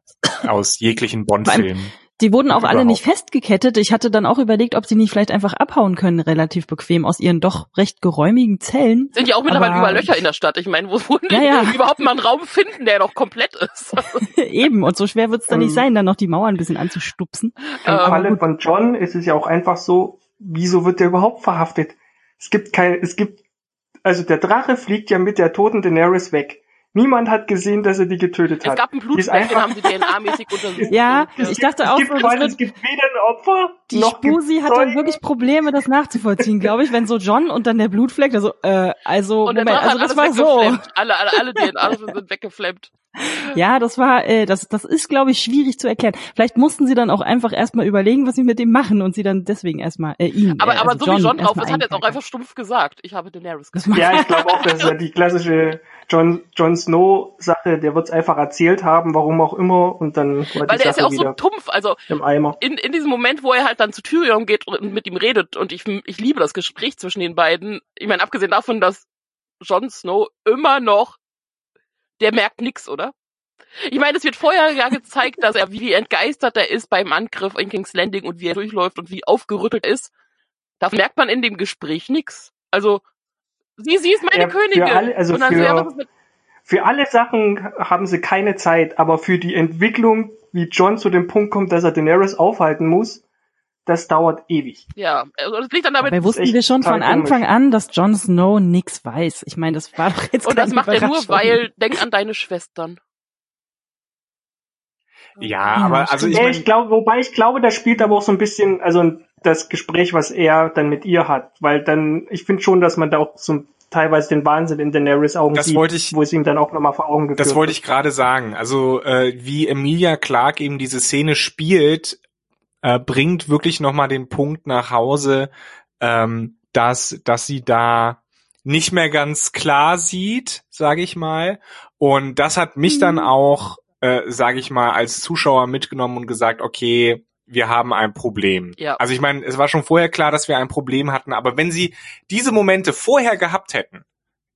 [SPEAKER 2] aus jeglichen Bond-Filmen.
[SPEAKER 3] Die wurden auch alle nicht festgekettet. Ich hatte dann auch überlegt, ob sie nicht vielleicht einfach abhauen können, relativ bequem aus ihren doch recht geräumigen Zellen.
[SPEAKER 1] Sind ja auch mittlerweile
[SPEAKER 3] Aber-
[SPEAKER 1] überall Löcher in der Stadt. Ich meine, wo die
[SPEAKER 3] Ja, ja.
[SPEAKER 1] überhaupt mal einen Raum finden, der noch komplett ist?
[SPEAKER 3] Eben, und so schwer wird's dann nicht
[SPEAKER 4] Ähm.
[SPEAKER 3] sein, dann noch die Mauern ein bisschen anzustupsen.
[SPEAKER 4] Im
[SPEAKER 1] Ähm,
[SPEAKER 4] Falle von John ist es ja auch einfach so, wieso wird der überhaupt verhaftet? Es gibt kein, es gibt, also der Drache fliegt ja mit der toten Daenerys weg. Niemand hat gesehen, dass er die getötet
[SPEAKER 1] Es
[SPEAKER 4] hat.
[SPEAKER 1] gab einen Blutfleck, den haben sie DNA-mäßig untersucht.
[SPEAKER 3] Ja, ich dachte
[SPEAKER 4] es
[SPEAKER 3] auch
[SPEAKER 4] gibt,
[SPEAKER 3] so, wird,
[SPEAKER 4] es gibt weder ein Opfer,
[SPEAKER 3] die
[SPEAKER 4] noch
[SPEAKER 3] Spusi hat dann wirklich Probleme, das nachzuvollziehen, glaube ich, wenn so John und dann der Blutfleck, also, äh, also,
[SPEAKER 1] und
[SPEAKER 3] Moment, also das war so.
[SPEAKER 1] Alle, alle, alle DNA sind weggeflammt.
[SPEAKER 3] Ja, das war, äh, das, das ist, glaube ich, schwierig zu erklären. Vielleicht mussten sie dann auch einfach erstmal überlegen, was sie mit dem machen und sie dann deswegen erstmal, äh, ihn.
[SPEAKER 1] Aber,
[SPEAKER 3] äh,
[SPEAKER 1] aber
[SPEAKER 3] also
[SPEAKER 1] so wie John drauf ist, hat er jetzt auch einfach stumpf gesagt. Ich habe Daenerys
[SPEAKER 3] Das
[SPEAKER 1] gesagt.
[SPEAKER 3] macht-
[SPEAKER 4] Ja, ich glaube auch, das ist ja die klassische John, John Snow Sache, der wird's einfach erzählt haben, warum auch immer, und dann war
[SPEAKER 1] Weil
[SPEAKER 4] die
[SPEAKER 1] der ist ja
[SPEAKER 4] Sache
[SPEAKER 1] auch so tumpf. Also
[SPEAKER 4] im Eimer.
[SPEAKER 1] in, in diesem Moment, wo er halt dann zu Tyrion geht und mit ihm redet und ich, ich liebe das Gespräch zwischen den beiden. Ich meine, abgesehen davon, dass Jon Snow immer noch, der merkt nix, oder? Ich meine, es wird vorher ja gezeigt, dass er wie entgeistert er ist beim Angriff in King's Landing und wie er durchläuft und wie aufgerüttelt er ist. Da merkt man in dem Gespräch nix. Also, sie, sie ist meine
[SPEAKER 4] Ja, für
[SPEAKER 1] Königin.
[SPEAKER 4] alle- also
[SPEAKER 1] und dann
[SPEAKER 4] für-
[SPEAKER 1] so, ja, was ist mit,
[SPEAKER 4] Für alle Sachen haben sie keine Zeit, aber für die Entwicklung, wie John zu dem Punkt kommt, dass er Daenerys aufhalten muss, das dauert ewig.
[SPEAKER 1] ja, also das liegt dann damit,
[SPEAKER 3] Dabei wussten wir schon von
[SPEAKER 4] komisch.
[SPEAKER 3] Anfang an, dass Jon Snow nix weiß. Ich meine, das war doch jetzt
[SPEAKER 1] und das macht er nur, weil, denk an deine Schwestern.
[SPEAKER 2] Ja,
[SPEAKER 3] Ja,
[SPEAKER 2] aber also ich meine,
[SPEAKER 4] ich glaube, wobei ich glaube, da spielt aber auch so ein bisschen, also das Gespräch, was er dann mit ihr hat, weil dann, ich finde schon, dass man da auch so teilweise den Wahnsinn in Daenerys Augen
[SPEAKER 2] Das
[SPEAKER 4] sieht,
[SPEAKER 2] wollte ich-
[SPEAKER 4] wo es ihm dann auch nochmal vor Augen geführt
[SPEAKER 2] Das wollte ich gerade sagen. Also äh, wie Emilia Clark eben diese Szene spielt, äh, bringt wirklich nochmal den Punkt nach Hause, ähm, dass, dass sie da nicht mehr ganz klar sieht, sage ich mal. Und das hat mich dann auch, äh, sage ich mal, als Zuschauer mitgenommen und gesagt, okay, wir haben ein Problem.
[SPEAKER 1] Ja.
[SPEAKER 2] Also ich meine, es war schon vorher klar, dass wir ein Problem hatten, aber wenn sie diese Momente vorher gehabt hätten,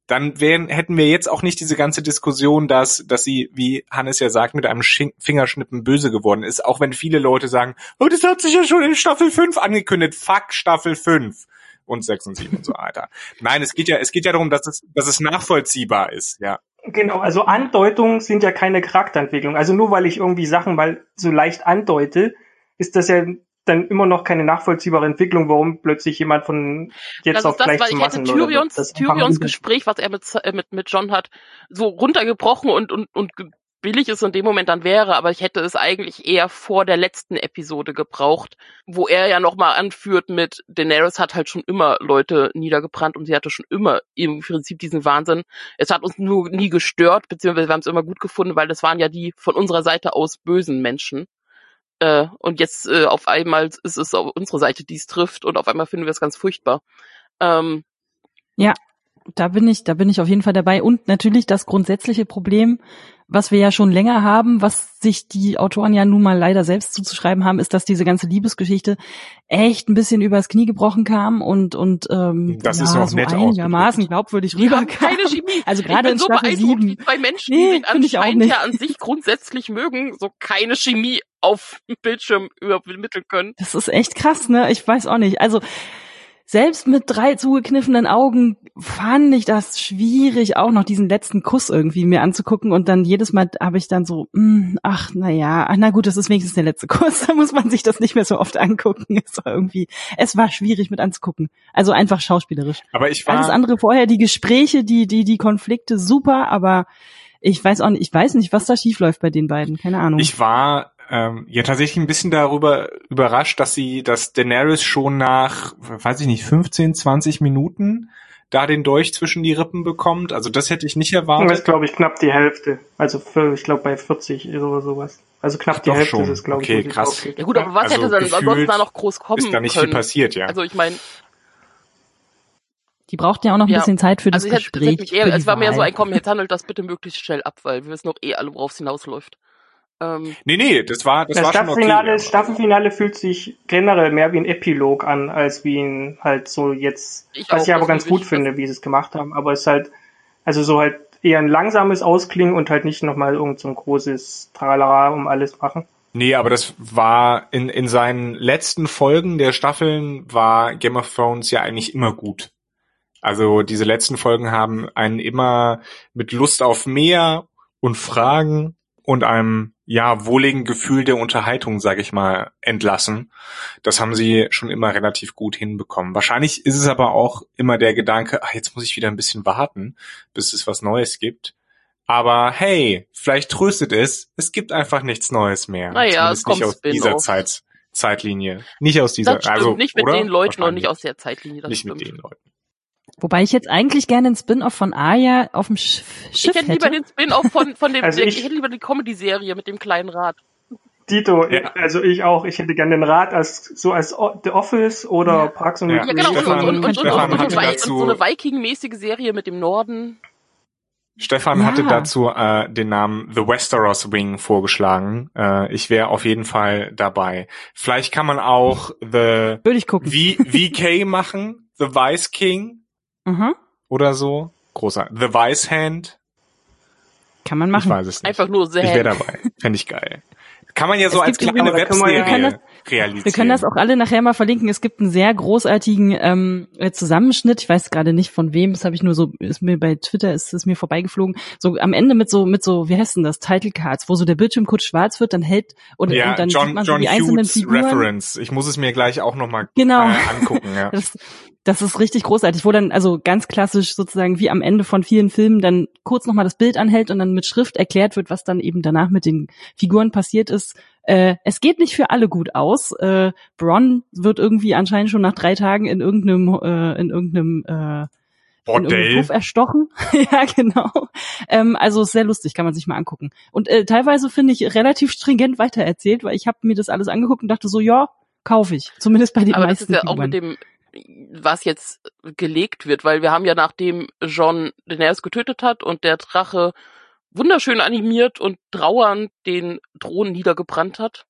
[SPEAKER 2] dann wären, hätten wir jetzt auch nicht diese ganze Diskussion, dass, dass sie, wie Hannes ja sagt, mit einem Sching Fingerschnippen böse geworden ist. Auch wenn viele Leute sagen, oh, das hat sich ja schon in Staffel 5 angekündigt. Fuck Staffel 5 und 6 und 7 und so weiter. Nein, es geht ja, es geht ja darum, dass es, dass es nachvollziehbar ist, ja.
[SPEAKER 4] Genau, also Andeutungen sind ja keine Charakterentwicklung. Also nur weil ich irgendwie Sachen mal so leicht andeute, ist das ja dann immer noch keine nachvollziehbare Entwicklung, warum plötzlich jemand von jetzt
[SPEAKER 1] das
[SPEAKER 4] auf
[SPEAKER 1] ist das,
[SPEAKER 4] gleich
[SPEAKER 1] weil
[SPEAKER 4] zum
[SPEAKER 1] ich hätte
[SPEAKER 4] Massenmörder wird.
[SPEAKER 1] Tyrions,
[SPEAKER 4] Das
[SPEAKER 1] Tyrions Gespräch, was er mit, äh, mit, mit John hat, so runtergebrochen und, und, und billig es in dem Moment dann wäre, aber ich hätte es eigentlich eher vor der letzten Episode gebraucht, wo er ja nochmal anführt mit Daenerys hat halt schon immer Leute niedergebrannt und sie hatte schon immer im Prinzip diesen Wahnsinn. Es hat uns nur nie gestört, beziehungsweise wir haben es immer gut gefunden, weil das waren ja die von unserer Seite aus bösen Menschen. Äh, und jetzt äh, auf einmal ist es auf unsere Seite, die es trifft und auf einmal finden wir es ganz furchtbar. Ähm,
[SPEAKER 3] Da bin ich, da bin ich auf jeden Fall dabei. Und natürlich das grundsätzliche Problem, was wir ja schon länger haben, was sich die Autoren ja nun mal leider selbst zuzuschreiben haben, ist, dass diese ganze Liebesgeschichte echt ein bisschen übers Knie gebrochen kam und und ähm,
[SPEAKER 2] Das
[SPEAKER 3] ja,
[SPEAKER 2] ist noch
[SPEAKER 3] so
[SPEAKER 2] nett
[SPEAKER 3] einigermaßen glaubwürdig
[SPEAKER 1] Die haben
[SPEAKER 3] rüberkam.
[SPEAKER 1] keine Chemie.
[SPEAKER 3] Also
[SPEAKER 1] ich
[SPEAKER 3] gerade
[SPEAKER 1] bin
[SPEAKER 3] in
[SPEAKER 1] so
[SPEAKER 3] Staffel
[SPEAKER 1] beeindruckt, wie
[SPEAKER 3] 7.
[SPEAKER 1] zwei Menschen,
[SPEAKER 3] Nee,
[SPEAKER 1] die sich
[SPEAKER 3] auch
[SPEAKER 1] anscheinend
[SPEAKER 3] nicht.
[SPEAKER 1] ja an sich grundsätzlich mögen, so keine Chemie auf dem Bildschirm übermitteln können.
[SPEAKER 3] Das ist echt krass, ne? Ich weiß auch nicht. Also selbst mit drei zugekniffenen Augen fand ich das schwierig, auch noch diesen letzten Kuss irgendwie mir anzugucken und dann jedes Mal habe ich dann so, mh, ach na ja, ach, na gut, das ist wenigstens der letzte Kuss, da muss man sich das nicht mehr so oft angucken. Es war irgendwie, es war schwierig mit anzugucken. Also einfach schauspielerisch.
[SPEAKER 2] Aber ich war,
[SPEAKER 3] Alles andere vorher, die Gespräche, die die die Konflikte super, aber ich weiß auch nicht, ich weiß nicht, was da schief läuft bei den beiden, keine Ahnung.
[SPEAKER 2] ich war ähm, ja tatsächlich ein bisschen darüber überrascht, dass sie, dass Daenerys schon nach, weiß ich nicht, 15, 20 Minuten da den Dolch zwischen die Rippen bekommt. Also das hätte ich nicht
[SPEAKER 4] Das ist,
[SPEAKER 2] erwartet.
[SPEAKER 4] glaube ich, knapp die Hälfte. Also für, ich glaube bei 40 oder sowas. Also knapp
[SPEAKER 2] Ach,
[SPEAKER 4] die Hälfte
[SPEAKER 2] schon.
[SPEAKER 4] ist es, glaube ich.
[SPEAKER 2] Okay,
[SPEAKER 4] wo sie
[SPEAKER 2] krass.
[SPEAKER 1] Ja gut, aber was
[SPEAKER 2] Also
[SPEAKER 1] hätte dann sonst da noch groß kommen
[SPEAKER 2] Ist da nicht
[SPEAKER 1] können?
[SPEAKER 2] viel passiert, ja.
[SPEAKER 1] Also ich meine,
[SPEAKER 3] die brauchten ja auch noch ein
[SPEAKER 1] Ja.
[SPEAKER 3] bisschen Zeit für das
[SPEAKER 1] also ich hätte,
[SPEAKER 3] Gespräch.
[SPEAKER 1] hätte eher,
[SPEAKER 3] für
[SPEAKER 1] es war mehr so ein, komm, jetzt handelt das bitte möglichst schnell ab, weil wir wissen doch eh alle, worauf es hinausläuft. Ähm,
[SPEAKER 2] Nee, nee, das war, das
[SPEAKER 4] Das
[SPEAKER 2] war schon okay.
[SPEAKER 4] Staffelfinale, Staffelfinale fühlt sich generell mehr wie ein Epilog an, als wie ein halt so jetzt,
[SPEAKER 1] Ich
[SPEAKER 4] was
[SPEAKER 1] auch,
[SPEAKER 4] ich aber ganz gut finde, wie sie es gemacht haben. Aber es ist halt, also so halt eher ein langsames Ausklingen und halt nicht nochmal irgend so ein großes Tralala um alles machen.
[SPEAKER 2] Nee, aber das war in, in seinen letzten Folgen der Staffeln war Game of Thrones ja eigentlich immer gut. Also diese letzten Folgen haben einen immer mit Lust auf mehr und Fragen und einem ja wohligen Gefühl der Unterhaltung, sage ich mal, entlassen. Das haben sie schon immer relativ gut hinbekommen. Wahrscheinlich ist es aber auch immer der Gedanke, ach, jetzt muss ich wieder ein bisschen warten, bis es was Neues gibt. Aber hey, vielleicht tröstet es, es gibt einfach nichts Neues mehr.
[SPEAKER 1] Naja, es
[SPEAKER 2] Zumindest nicht
[SPEAKER 1] kommt
[SPEAKER 2] aus dieser. Zeit, Zeitlinie. Nicht aus dieser,
[SPEAKER 1] das stimmt,
[SPEAKER 2] also
[SPEAKER 1] nicht mit
[SPEAKER 2] oder?
[SPEAKER 1] den Leuten und nicht aus der Zeitlinie. Das
[SPEAKER 2] nicht
[SPEAKER 1] stimmt.
[SPEAKER 2] mit den Leuten.
[SPEAKER 3] Wobei ich jetzt eigentlich gerne einen Spin-off von Aya auf dem Schiff, Schiff
[SPEAKER 1] ich hätte lieber den Spin-off von, von dem,
[SPEAKER 4] Also ich-
[SPEAKER 1] ich hätte lieber die Comedy-Serie mit dem kleinen Rad.
[SPEAKER 4] Dito,
[SPEAKER 2] Ja.
[SPEAKER 4] also ich auch, ich hätte gerne den Rat als so als O- The Office oder
[SPEAKER 3] Ja.
[SPEAKER 4] Parks and
[SPEAKER 2] Ja,
[SPEAKER 1] Ja, genau, und,
[SPEAKER 2] Stefan-
[SPEAKER 1] und, und, und, und,
[SPEAKER 2] Stefan
[SPEAKER 1] und, und, so eine Viking-mäßige Serie mit dem Norden.
[SPEAKER 2] Stefan
[SPEAKER 3] Ja.
[SPEAKER 2] hatte dazu äh, den Namen The Westeros Wing vorgeschlagen. Äh, ich wäre auf jeden Fall dabei. Vielleicht kann man auch The
[SPEAKER 3] Würde ich gucken.
[SPEAKER 2] v VK machen, The Vice King
[SPEAKER 3] Mhm.
[SPEAKER 2] oder so. Großer. The Vice Hand.
[SPEAKER 3] Kann man
[SPEAKER 2] Ich
[SPEAKER 3] machen.
[SPEAKER 2] weiß es nicht.
[SPEAKER 1] Einfach nur sehr.
[SPEAKER 2] Ich wäre dabei. Fände ich geil. Kann man ja so
[SPEAKER 3] Es
[SPEAKER 2] als kleine Webserie realisieren.
[SPEAKER 3] Wir können das auch alle nachher mal verlinken. Es gibt einen sehr großartigen ähm, äh, Zusammenschnitt. Ich weiß gerade nicht von wem. Das habe ich nur so, ist mir bei Twitter ist es mir vorbeigeflogen. So am Ende mit so mit so, wie heißt denn das? Title Cards, wo so der Bildschirm kurz schwarz wird, dann hält und,
[SPEAKER 2] ja,
[SPEAKER 3] und dann
[SPEAKER 2] John,
[SPEAKER 3] sieht man so
[SPEAKER 2] John
[SPEAKER 3] die einzelnen
[SPEAKER 2] Hughes
[SPEAKER 3] Figuren.
[SPEAKER 2] Reference. Ich muss es mir gleich auch nochmal
[SPEAKER 3] Genau.
[SPEAKER 2] äh, angucken. Ja.
[SPEAKER 3] Das, das ist richtig großartig, wo dann also ganz klassisch sozusagen wie am Ende von vielen Filmen dann kurz nochmal das Bild anhält und dann mit Schrift erklärt wird, was dann eben danach mit den Figuren passiert ist. Äh, es geht nicht für alle gut aus. Äh, Bronn wird irgendwie anscheinend schon nach drei Tagen in irgendeinem äh, in irgendeinem äh,
[SPEAKER 2] Bordell.
[SPEAKER 3] Puff erstochen. ja, genau. Ähm, also ist sehr lustig, kann man sich mal angucken. Und äh, teilweise finde ich relativ stringent weitererzählt, weil ich habe mir das alles angeguckt und dachte so, ja, kaufe ich. Zumindest bei den
[SPEAKER 1] Aber das
[SPEAKER 3] meisten
[SPEAKER 1] ist ja auch mit dem, was jetzt gelegt wird, weil wir haben ja nachdem John Daenerys getötet hat und der Drache wunderschön animiert und trauernd den Thron niedergebrannt hat,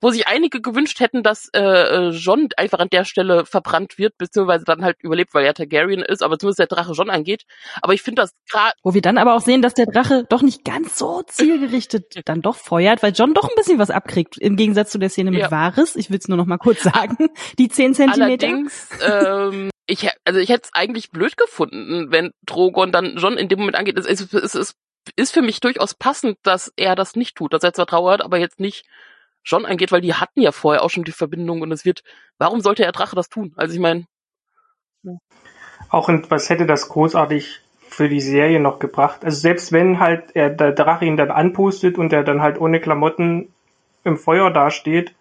[SPEAKER 1] wo sich einige gewünscht hätten, dass äh, äh, John einfach an der Stelle verbrannt wird, beziehungsweise dann halt überlebt, weil er Targaryen ist, aber zumindest der Drache John angeht. Aber ich finde das gerade
[SPEAKER 3] Wo wir dann aber auch sehen, dass der Drache doch nicht ganz so zielgerichtet dann doch feuert, weil John doch ein bisschen was abkriegt, im Gegensatz zu der Szene mit
[SPEAKER 1] Ja.
[SPEAKER 3] Varys. Ich will es nur noch mal kurz sagen. Die 10 Zentimeter.
[SPEAKER 1] Allerdings, ähm, ich, also ich hätte es eigentlich blöd gefunden, wenn Drogon dann John in dem Moment angeht. Es ist, es ist, ist für mich durchaus passend, dass er das nicht tut, dass er zwar trauert, aber jetzt nicht John angeht, weil die hatten ja vorher auch schon die Verbindung und es wird, warum sollte er Drache das tun? Also ich meine,
[SPEAKER 4] Auch in, was hätte das großartig für die Serie noch gebracht? Also selbst wenn halt er, der Drache ihn dann anpustet und er dann halt ohne Klamotten im Feuer dasteht,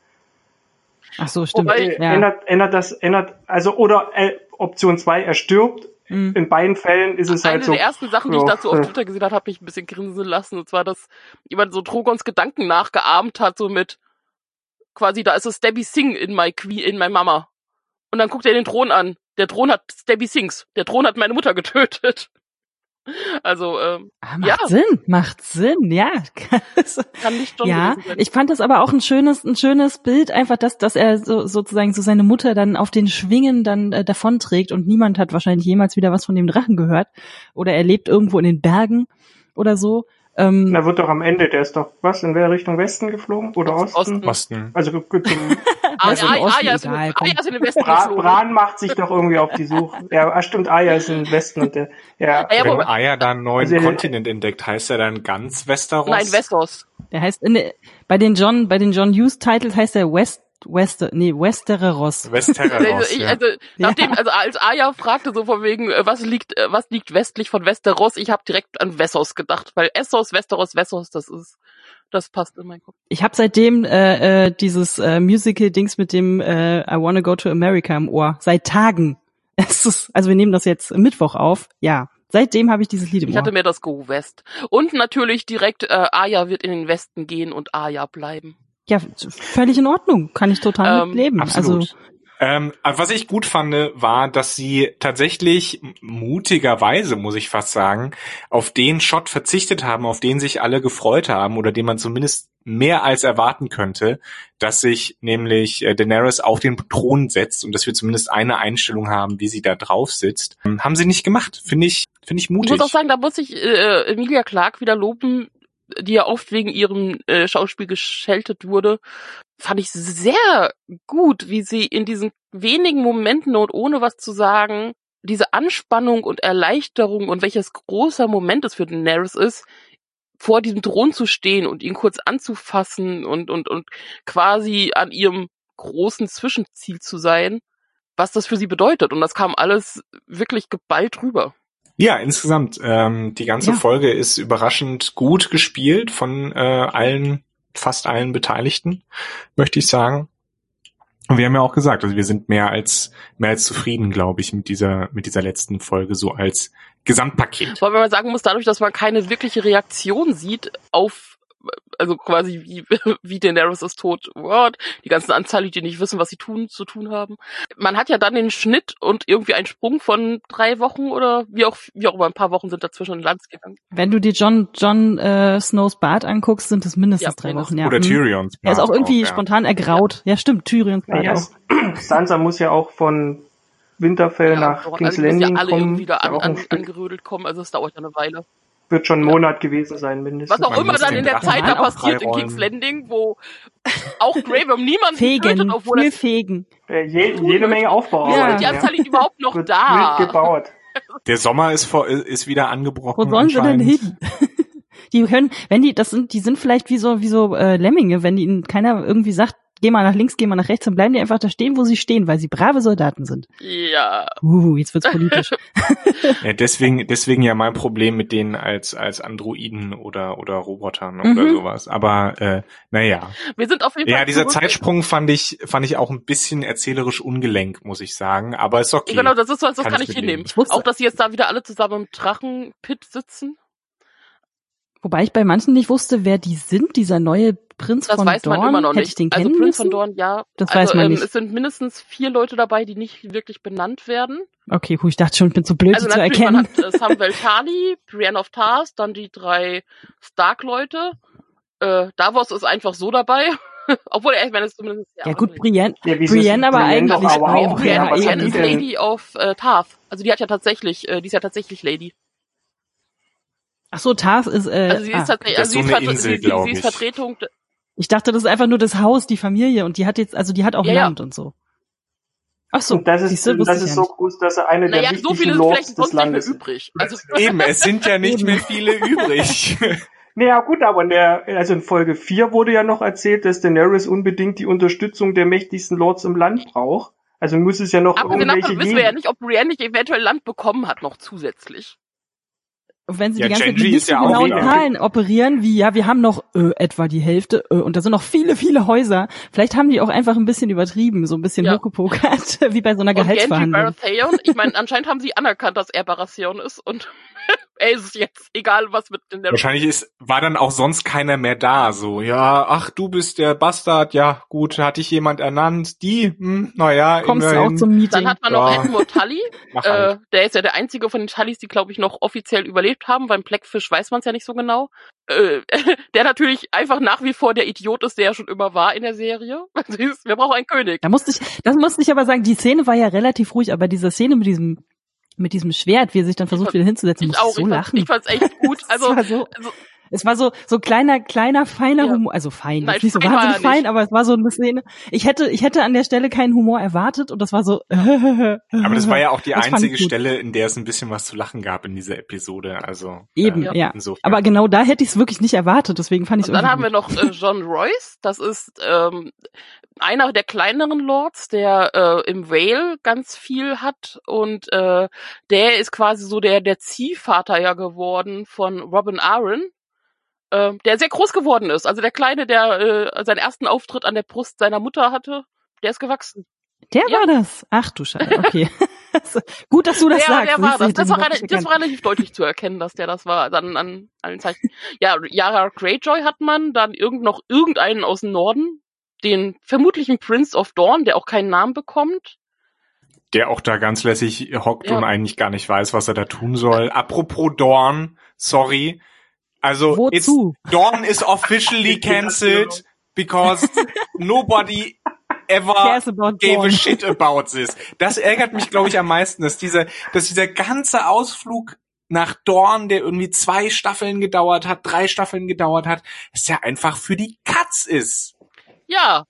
[SPEAKER 3] Ach so, stimmt.
[SPEAKER 1] Wobei-
[SPEAKER 3] ja.
[SPEAKER 4] ändert, ändert das, ändert, also oder äh, Option zwei, er stirbt.
[SPEAKER 3] Mhm.
[SPEAKER 4] In beiden Fällen ist es
[SPEAKER 1] eine
[SPEAKER 4] halt so.
[SPEAKER 1] der ersten Sachen, die ich dazu auf. Twitter gesehen habe, hat mich ein bisschen grinsen lassen. Und zwar, dass jemand so Drogons Gedanken nachgeahmt hat, so mit quasi, da ist so Stabby Singh in my Queen, in my Mama. Und dann guckt er den Thron an. Der Thron hat Stabby Singhs. Der Thron hat meine Mutter getötet. Also, ähm,
[SPEAKER 3] Ah, macht
[SPEAKER 1] ja.
[SPEAKER 3] Sinn, macht Sinn, ja.
[SPEAKER 1] kann nicht John
[SPEAKER 3] ja, ich fand das aber auch ein schönes, ein schönes Bild, einfach, dass, dass er so, sozusagen so seine Mutter dann auf den Schwingen dann äh, davonträgt und niemand hat wahrscheinlich jemals wieder was von dem Drachen gehört. Oder er lebt irgendwo in den Bergen oder so. Ähm,
[SPEAKER 4] Na, wird doch am Ende, der ist doch, was, in welcher Richtung Westen geflogen? Oder Osten?
[SPEAKER 1] Osten.
[SPEAKER 2] Osten.
[SPEAKER 4] Also gut, zum,
[SPEAKER 1] Ah,
[SPEAKER 3] Also im
[SPEAKER 1] ah,
[SPEAKER 3] Osten
[SPEAKER 1] Aya ist in,
[SPEAKER 3] egal.
[SPEAKER 1] Aya ist in den Westen
[SPEAKER 4] Bra
[SPEAKER 1] geflogen.
[SPEAKER 4] Bran macht sich doch irgendwie auf die Suche. Ja, ah, stimmt, Aya ist im Westen und der, ja.
[SPEAKER 1] Ah, ja,
[SPEAKER 2] Wenn
[SPEAKER 1] aber-
[SPEAKER 2] Aya da einen neuen
[SPEAKER 4] Also,
[SPEAKER 2] Kontinent entdeckt, heißt er dann ganz Westeros?
[SPEAKER 1] Nein, Westeros.
[SPEAKER 3] der heißt in, der- bei den John, bei den John Hughes Titles heißt er West, Wester, nee, Westeros.
[SPEAKER 2] Westeros,
[SPEAKER 1] Also, ich,
[SPEAKER 2] ja.
[SPEAKER 1] also, nachdem, also als Aya fragte so von wegen, äh, was liegt, äh, was liegt westlich von Westeros, ich habe direkt an Wessos gedacht, weil Essos, Westeros, Wessos, das ist, das passt in meinen Kopf.
[SPEAKER 3] Ich habe seitdem äh, äh, dieses äh, Musical-Dings mit dem äh, I Wanna Go to America im Ohr. Seit Tagen. Es ist, also wir nehmen das jetzt Mittwoch auf. Ja, seitdem habe ich dieses Lied im
[SPEAKER 1] Ich hatte mir das Go West. Und natürlich direkt, äh, Aya wird in den Westen gehen und Aya bleiben.
[SPEAKER 3] ja, völlig in Ordnung. Kann ich total
[SPEAKER 1] Ähm,
[SPEAKER 3] mit leben.
[SPEAKER 2] Absolut.
[SPEAKER 3] Also
[SPEAKER 2] Ähm, was ich gut fand, war, dass sie tatsächlich mutigerweise, muss ich fast sagen, auf den Shot verzichtet haben, auf den sich alle gefreut haben oder den man zumindest mehr als erwarten könnte, dass sich nämlich äh, Daenerys auf den Thron setzt und dass wir zumindest eine Einstellung haben, wie sie da drauf sitzt. Ähm, haben sie nicht gemacht. Finde ich, finde ich mutig.
[SPEAKER 1] Ich muss auch sagen, da muss ich äh, Emilia Clark wieder loben, die ja oft wegen ihrem äh, Schauspiel gescheltet wurde, fand ich sehr gut, wie sie in diesen wenigen Momenten und ohne was zu sagen, diese Anspannung und Erleichterung und welches großer Moment es für Daenerys ist, vor diesem Thron zu stehen und ihn kurz anzufassen und, und, und quasi an ihrem großen Zwischenziel zu sein, was das für sie bedeutet. Und das kam alles wirklich geballt rüber.
[SPEAKER 2] Ja, insgesamt. Ähm, die ganze ja. Folge ist überraschend gut gespielt von äh, allen, fast allen Beteiligten, möchte ich sagen. Und wir haben ja auch gesagt, also wir sind mehr als mehr als zufrieden, glaube ich, mit dieser mit dieser letzten Folge so als Gesamtpaket.
[SPEAKER 1] Weil man sagen muss, dadurch, dass man keine wirkliche Reaktion sieht auf also quasi wie, wie Daenerys ist tot, what? Die ganzen Anzahl, die nicht wissen, was sie tun, zu tun haben. Man hat ja dann den Schnitt und irgendwie einen Sprung von drei Wochen oder wie auch, wie auch immer, ein paar Wochen sind dazwischen in Lands gegangen.
[SPEAKER 3] Wenn du dir John, John äh, Snows Bart anguckst, sind es mindestens ja, drei Wochen, ja.
[SPEAKER 2] Oder mhm. Tyrions
[SPEAKER 3] Bart. Er ist auch irgendwie auch, spontan ergraut. Ja. ja, stimmt, Tyrions
[SPEAKER 4] Bart ja, auch. Sansa muss ja auch von Winterfell nach also King's Landing ja alle kommen.
[SPEAKER 1] irgendwie da an, an, angerödelt kommen, also es dauert ja eine Weile
[SPEAKER 4] wird schon ein Monat gewesen sein, mindestens.
[SPEAKER 1] Was auch immer dann in der Zeit da passiert in King's Landing, wo auch Grave um niemanden
[SPEAKER 3] fegen, tötet, obwohl viel fegen.
[SPEAKER 4] Äh, je, jede Menge Aufbau.
[SPEAKER 1] Ja. Die Anzahl liegt überhaupt noch wird da.
[SPEAKER 4] gebaut.
[SPEAKER 2] Der Sommer ist vor, ist wieder angebrochen.
[SPEAKER 3] Wo sollen sie denn hin? die können, wenn die, das sind, die sind vielleicht wie so, wie so äh, Lemminge, wenn ihnen keiner irgendwie sagt, geh mal nach links, geh mal nach rechts, dann bleiben die einfach da stehen, wo sie stehen, weil sie brave Soldaten sind.
[SPEAKER 1] Ja.
[SPEAKER 3] Uh, jetzt wird's politisch.
[SPEAKER 2] ja, deswegen, deswegen ja mein Problem mit denen als, als Androiden oder, oder Robotern mhm. oder sowas. Aber, äh, naja.
[SPEAKER 1] Wir sind auf jeden Fall.
[SPEAKER 2] Ja, dieser Zeitsprung fand ich, fand ich auch ein bisschen erzählerisch ungelenk, muss ich sagen. Aber ist okay.
[SPEAKER 1] Genau, das ist was, das kann, kann ich hinnehmen. Ich wusste, auch, dass sie jetzt da wieder alle zusammen im Drachenpit sitzen.
[SPEAKER 3] Wobei ich bei manchen nicht wusste, wer die sind, dieser neue Prinz
[SPEAKER 1] das
[SPEAKER 3] von
[SPEAKER 1] weiß
[SPEAKER 3] Dorn.
[SPEAKER 1] man immer noch
[SPEAKER 3] Hätte ich den
[SPEAKER 1] also
[SPEAKER 3] kennen
[SPEAKER 1] Prinz
[SPEAKER 3] müssen?
[SPEAKER 1] von Dorn, ja.
[SPEAKER 3] Das
[SPEAKER 1] also,
[SPEAKER 3] weiß man
[SPEAKER 1] ähm,
[SPEAKER 3] nicht.
[SPEAKER 1] Es sind mindestens vier Leute dabei, die nicht wirklich benannt werden.
[SPEAKER 3] Okay, cool. Ich dachte schon, ich bin zu blöd,
[SPEAKER 1] also
[SPEAKER 3] die zu erkennen.
[SPEAKER 1] Man hat äh, Samwell Tali, Brienne of Tars, dann die drei Stark-Leute. Äh, Davos ist einfach so dabei. Obwohl er, ich meine, es zumindest
[SPEAKER 3] ja, ja gut, Brienne, ja, Brienne aber Brienne eigentlich
[SPEAKER 1] aber auch. Brienne, ja, Brienne ist Lady of äh, Tarth. Also die hat ja tatsächlich, äh, die ist ja tatsächlich Lady.
[SPEAKER 3] Ach so, Tarth ist äh,
[SPEAKER 1] also sie ist, ah, also sie, so ist Insel, sie, sie, sie ist Vertretung
[SPEAKER 3] ich dachte, das ist einfach nur das Haus, die Familie und die hat jetzt, also die hat auch ja, Land ja. und so.
[SPEAKER 4] Ach so, und das ist, du, das ist so groß, dass er eine naja, der wichtigsten so viele Lords des Landes
[SPEAKER 1] übrig.
[SPEAKER 2] Also Eben, es sind ja nicht mehr viele übrig.
[SPEAKER 4] Naja, gut, aber in der, also in Folge 4 wurde ja noch erzählt, dass Daenerys unbedingt die Unterstützung der mächtigsten Lords im Land braucht. Also muss es ja noch aber irgendwelche
[SPEAKER 1] genau, wissen wir ja nicht, ob Brienne nicht eventuell Land bekommen hat noch zusätzlich
[SPEAKER 3] wenn sie
[SPEAKER 2] ja,
[SPEAKER 3] die ganze
[SPEAKER 2] Zeit mit nicht
[SPEAKER 3] ja genauen Zahlen operieren, wie ja, wir haben noch äh, etwa die Hälfte äh, und da sind noch viele, viele Häuser. Vielleicht haben die auch einfach ein bisschen übertrieben, so ein bisschen ja. hochgepokert, wie bei so einer Gehaltsverhandlung.
[SPEAKER 1] Baratheon, ich meine, anscheinend haben sie anerkannt, dass er Baratheon ist und er ist jetzt egal, was mit
[SPEAKER 2] in der Wahrscheinlich ist war dann auch sonst keiner mehr da, so ja, ach du bist der Bastard, ja gut, hat dich jemand ernannt, die, hm, naja,
[SPEAKER 3] kommst du auch zum Meeting.
[SPEAKER 1] Dann hat man noch ja. Edmund Tully, äh, halt. der ist ja der einzige von den Tullys, die glaube ich noch offiziell überlebt haben. Beim Blackfish weiß man es ja nicht so genau. Äh, der natürlich einfach nach wie vor der Idiot ist, der ja schon immer war in der Serie. Wir brauchen einen König.
[SPEAKER 3] Da musste ich, das musste ich aber sagen, die Szene war ja relativ ruhig, aber diese Szene mit diesem mit diesem Schwert, wie er sich dann versucht wieder hinzusetzen,
[SPEAKER 1] ich auch,
[SPEAKER 3] so
[SPEAKER 1] ich
[SPEAKER 3] lachen.
[SPEAKER 1] ich fand's echt gut. Also,
[SPEAKER 3] so, also es war so so kleiner kleiner feiner ja. Humor, also fein, Nein, nicht so wahnsinnig fein, aber es war so eine Szene. Ich hätte ich hätte an der Stelle keinen Humor erwartet und das war so.
[SPEAKER 2] aber das war ja auch die einzige Stelle, in der es ein bisschen was zu lachen gab in dieser Episode. Also
[SPEAKER 3] eben äh, ja. Insofern. Aber genau da hätte ich es wirklich nicht erwartet. Deswegen fand ich.
[SPEAKER 1] Dann haben gut. wir noch äh, John Royce. Das ist ähm, einer der kleineren Lords, der äh, im Vale ganz viel hat und äh, der ist quasi so der der Ziehvater ja geworden von Robin Aaron äh, der sehr groß geworden ist. Also der Kleine, der äh, seinen ersten Auftritt an der Brust seiner Mutter hatte, der ist gewachsen.
[SPEAKER 3] Der ja. war das. Ach du Scheiße, okay. Gut, dass du das
[SPEAKER 1] der,
[SPEAKER 3] sagst.
[SPEAKER 1] Der war das. Das war, relativ, das war relativ deutlich zu erkennen, dass der das war. Dann an allen Zeichen. Ja, Yara Greyjoy hat man, dann irgend noch irgendeinen aus dem Norden, den vermutlichen Prince of Dawn, der auch keinen Namen bekommt.
[SPEAKER 2] Der auch da ganz lässig hockt
[SPEAKER 1] Ja.
[SPEAKER 2] und eigentlich gar nicht weiß, was er da tun soll. Apropos Dorn, sorry. Also
[SPEAKER 3] Wozu?
[SPEAKER 2] It's, Dorn is officially cancelled because nobody ever gave a
[SPEAKER 3] Dawn.
[SPEAKER 2] shit about this. Das ärgert mich, glaube ich, am meisten, dass dieser, dass dieser ganze Ausflug nach Dorn, der irgendwie zwei Staffeln gedauert hat, drei Staffeln gedauert hat, dass der einfach für die Katz ist.
[SPEAKER 1] Ja,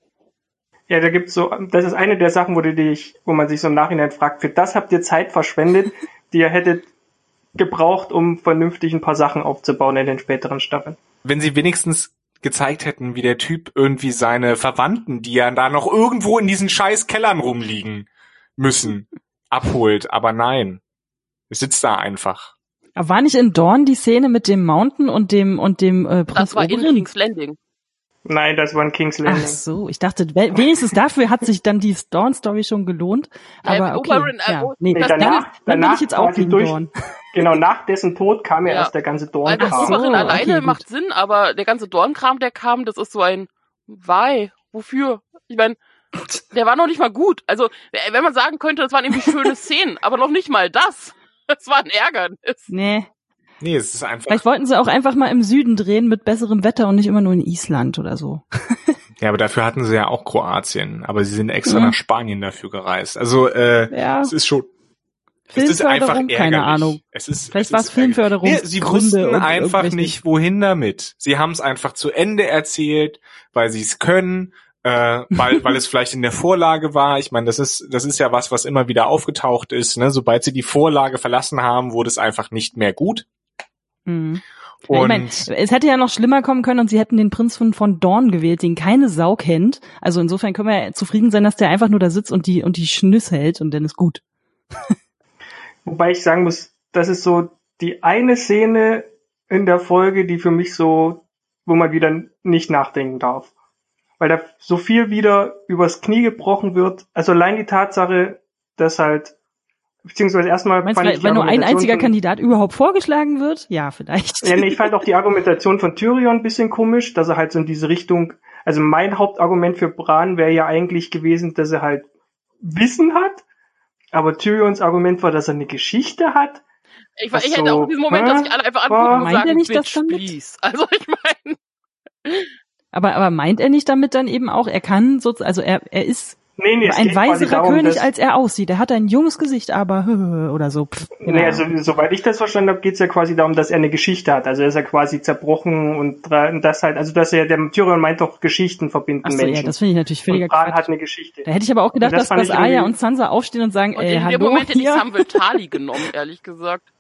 [SPEAKER 4] Ja, da gibt's so, das ist eine der Sachen, wo du dich, wo man sich so im Nachhinein fragt, für das habt ihr Zeit verschwendet, die ihr hättet gebraucht, um vernünftig ein paar Sachen aufzubauen in den späteren Staffeln.
[SPEAKER 2] Wenn sie wenigstens gezeigt hätten, wie der Typ irgendwie seine Verwandten, die ja da noch irgendwo in diesen scheiß Kellern rumliegen müssen, abholt. Aber nein. Es sitzt da einfach.
[SPEAKER 3] War nicht in Dorn die Szene mit dem Mountain und dem und dem äh, Prinz
[SPEAKER 1] das war in
[SPEAKER 3] Oberyn?
[SPEAKER 1] King's Landing.
[SPEAKER 4] Nein, das war ein King's Landing.
[SPEAKER 3] Ach so, ich dachte, we- wenigstens dafür hat sich dann die Dawn-Story schon gelohnt. Aber okay,
[SPEAKER 1] Oberyn, äh,
[SPEAKER 3] ja.
[SPEAKER 1] oh,
[SPEAKER 3] nee,
[SPEAKER 4] Nee,
[SPEAKER 3] dann,
[SPEAKER 4] danach,
[SPEAKER 3] dann bin
[SPEAKER 4] danach
[SPEAKER 3] ich jetzt auch gegen
[SPEAKER 4] durch,
[SPEAKER 3] Dorn.
[SPEAKER 4] genau, nach dessen Tod kam ja,
[SPEAKER 1] Ja.
[SPEAKER 4] erst der ganze
[SPEAKER 1] Also
[SPEAKER 4] Dornkram.
[SPEAKER 3] so.
[SPEAKER 1] Oberyn alleine
[SPEAKER 3] okay,
[SPEAKER 1] macht Sinn, aber der ganze Dornkram, der kam, das ist so ein Why? Wofür? Ich meine, der war noch nicht mal gut. Also, wenn man sagen könnte, das waren irgendwie schöne Szenen, aber noch nicht mal das. Das war ein Ärgernis.
[SPEAKER 3] Nee,
[SPEAKER 2] Nee, es ist einfach.
[SPEAKER 3] vielleicht wollten sie auch einfach mal im Süden drehen mit besserem Wetter und nicht immer nur in Island oder so.
[SPEAKER 2] Ja, aber dafür hatten sie ja auch Kroatien. Aber sie sind extra
[SPEAKER 3] Mhm.
[SPEAKER 2] nach Spanien dafür gereist. Also, äh,
[SPEAKER 3] Ja,
[SPEAKER 2] es ist schon. Es ist einfach
[SPEAKER 3] Filmförderung,
[SPEAKER 2] ärgerlich.
[SPEAKER 3] keine Ahnung.
[SPEAKER 2] Es ist,
[SPEAKER 3] Vielleicht war es Filmförderung.
[SPEAKER 2] Nee, sie wussten einfach nicht, wohin damit. Sie haben es einfach zu Ende erzählt, weil sie es können, äh, weil, weil es vielleicht in der Vorlage war. Ich meine, das ist, das ist ja was, was immer wieder aufgetaucht ist. Ne? Sobald sie die Vorlage verlassen haben, wurde es einfach nicht mehr gut.
[SPEAKER 3] Mhm. Ja, ich
[SPEAKER 2] Und
[SPEAKER 3] mein, es hätte ja noch schlimmer kommen können und sie hätten den Prinz von, von Dorn gewählt, den keine Sau kennt. Also insofern können wir ja zufrieden sein, dass der einfach nur da sitzt und die und die Schnüss hält und dann ist gut.
[SPEAKER 4] Wobei ich sagen muss, das ist so die eine Szene in der Folge, die für mich so, wo man wieder nicht nachdenken darf. Weil da so viel wieder übers Knie gebrochen wird. Also allein die Tatsache, dass halt, beziehungsweise erstmal
[SPEAKER 3] Meinst du,
[SPEAKER 4] fand ich
[SPEAKER 3] weil,
[SPEAKER 4] die
[SPEAKER 3] wenn nur ein einziger
[SPEAKER 4] von-
[SPEAKER 3] Kandidat überhaupt vorgeschlagen wird? Ja, vielleicht.
[SPEAKER 4] Ja, nee, ich fand auch die Argumentation von Tyrion ein bisschen komisch, dass er halt so in diese Richtung, also mein Hauptargument für Bran wäre ja eigentlich gewesen, dass er halt Wissen hat, aber Tyrions Argument war, dass er eine Geschichte hat.
[SPEAKER 1] Ich, war, ich hätte auch
[SPEAKER 4] so,
[SPEAKER 1] diesen Moment,
[SPEAKER 4] hä?
[SPEAKER 1] dass sich alle einfach angucken und
[SPEAKER 3] Meint
[SPEAKER 1] sagen,
[SPEAKER 3] er nicht,
[SPEAKER 1] Bitch,
[SPEAKER 3] damit-
[SPEAKER 1] please. Also ich meine,
[SPEAKER 3] Aber, aber meint er nicht damit dann eben auch, er kann so, also er, er ist
[SPEAKER 4] Nee, nee,
[SPEAKER 3] ein weiserer
[SPEAKER 4] darum,
[SPEAKER 3] König, als er aussieht. Er hat ein junges Gesicht, aber oder so. Pff,
[SPEAKER 4] Nee,
[SPEAKER 3] ja.
[SPEAKER 4] also soweit ich das verstanden habe, geht es ja quasi darum, dass er eine Geschichte hat. Also er ist ja quasi zerbrochen und und das halt, also dass er, der Tyrion meint doch, Geschichten verbinden
[SPEAKER 3] Ach so, ja,
[SPEAKER 4] Menschen.
[SPEAKER 3] das finde ich natürlich völliger
[SPEAKER 4] und Bran hat eine Geschichte.
[SPEAKER 3] Da hätte ich aber auch gedacht,
[SPEAKER 4] das
[SPEAKER 3] dass, dass Arya und Sansa aufstehen und sagen,
[SPEAKER 1] und
[SPEAKER 3] äh,
[SPEAKER 1] in
[SPEAKER 3] hallo
[SPEAKER 1] dem Moment hätte ich. Samuel Tali genommen, ehrlich gesagt.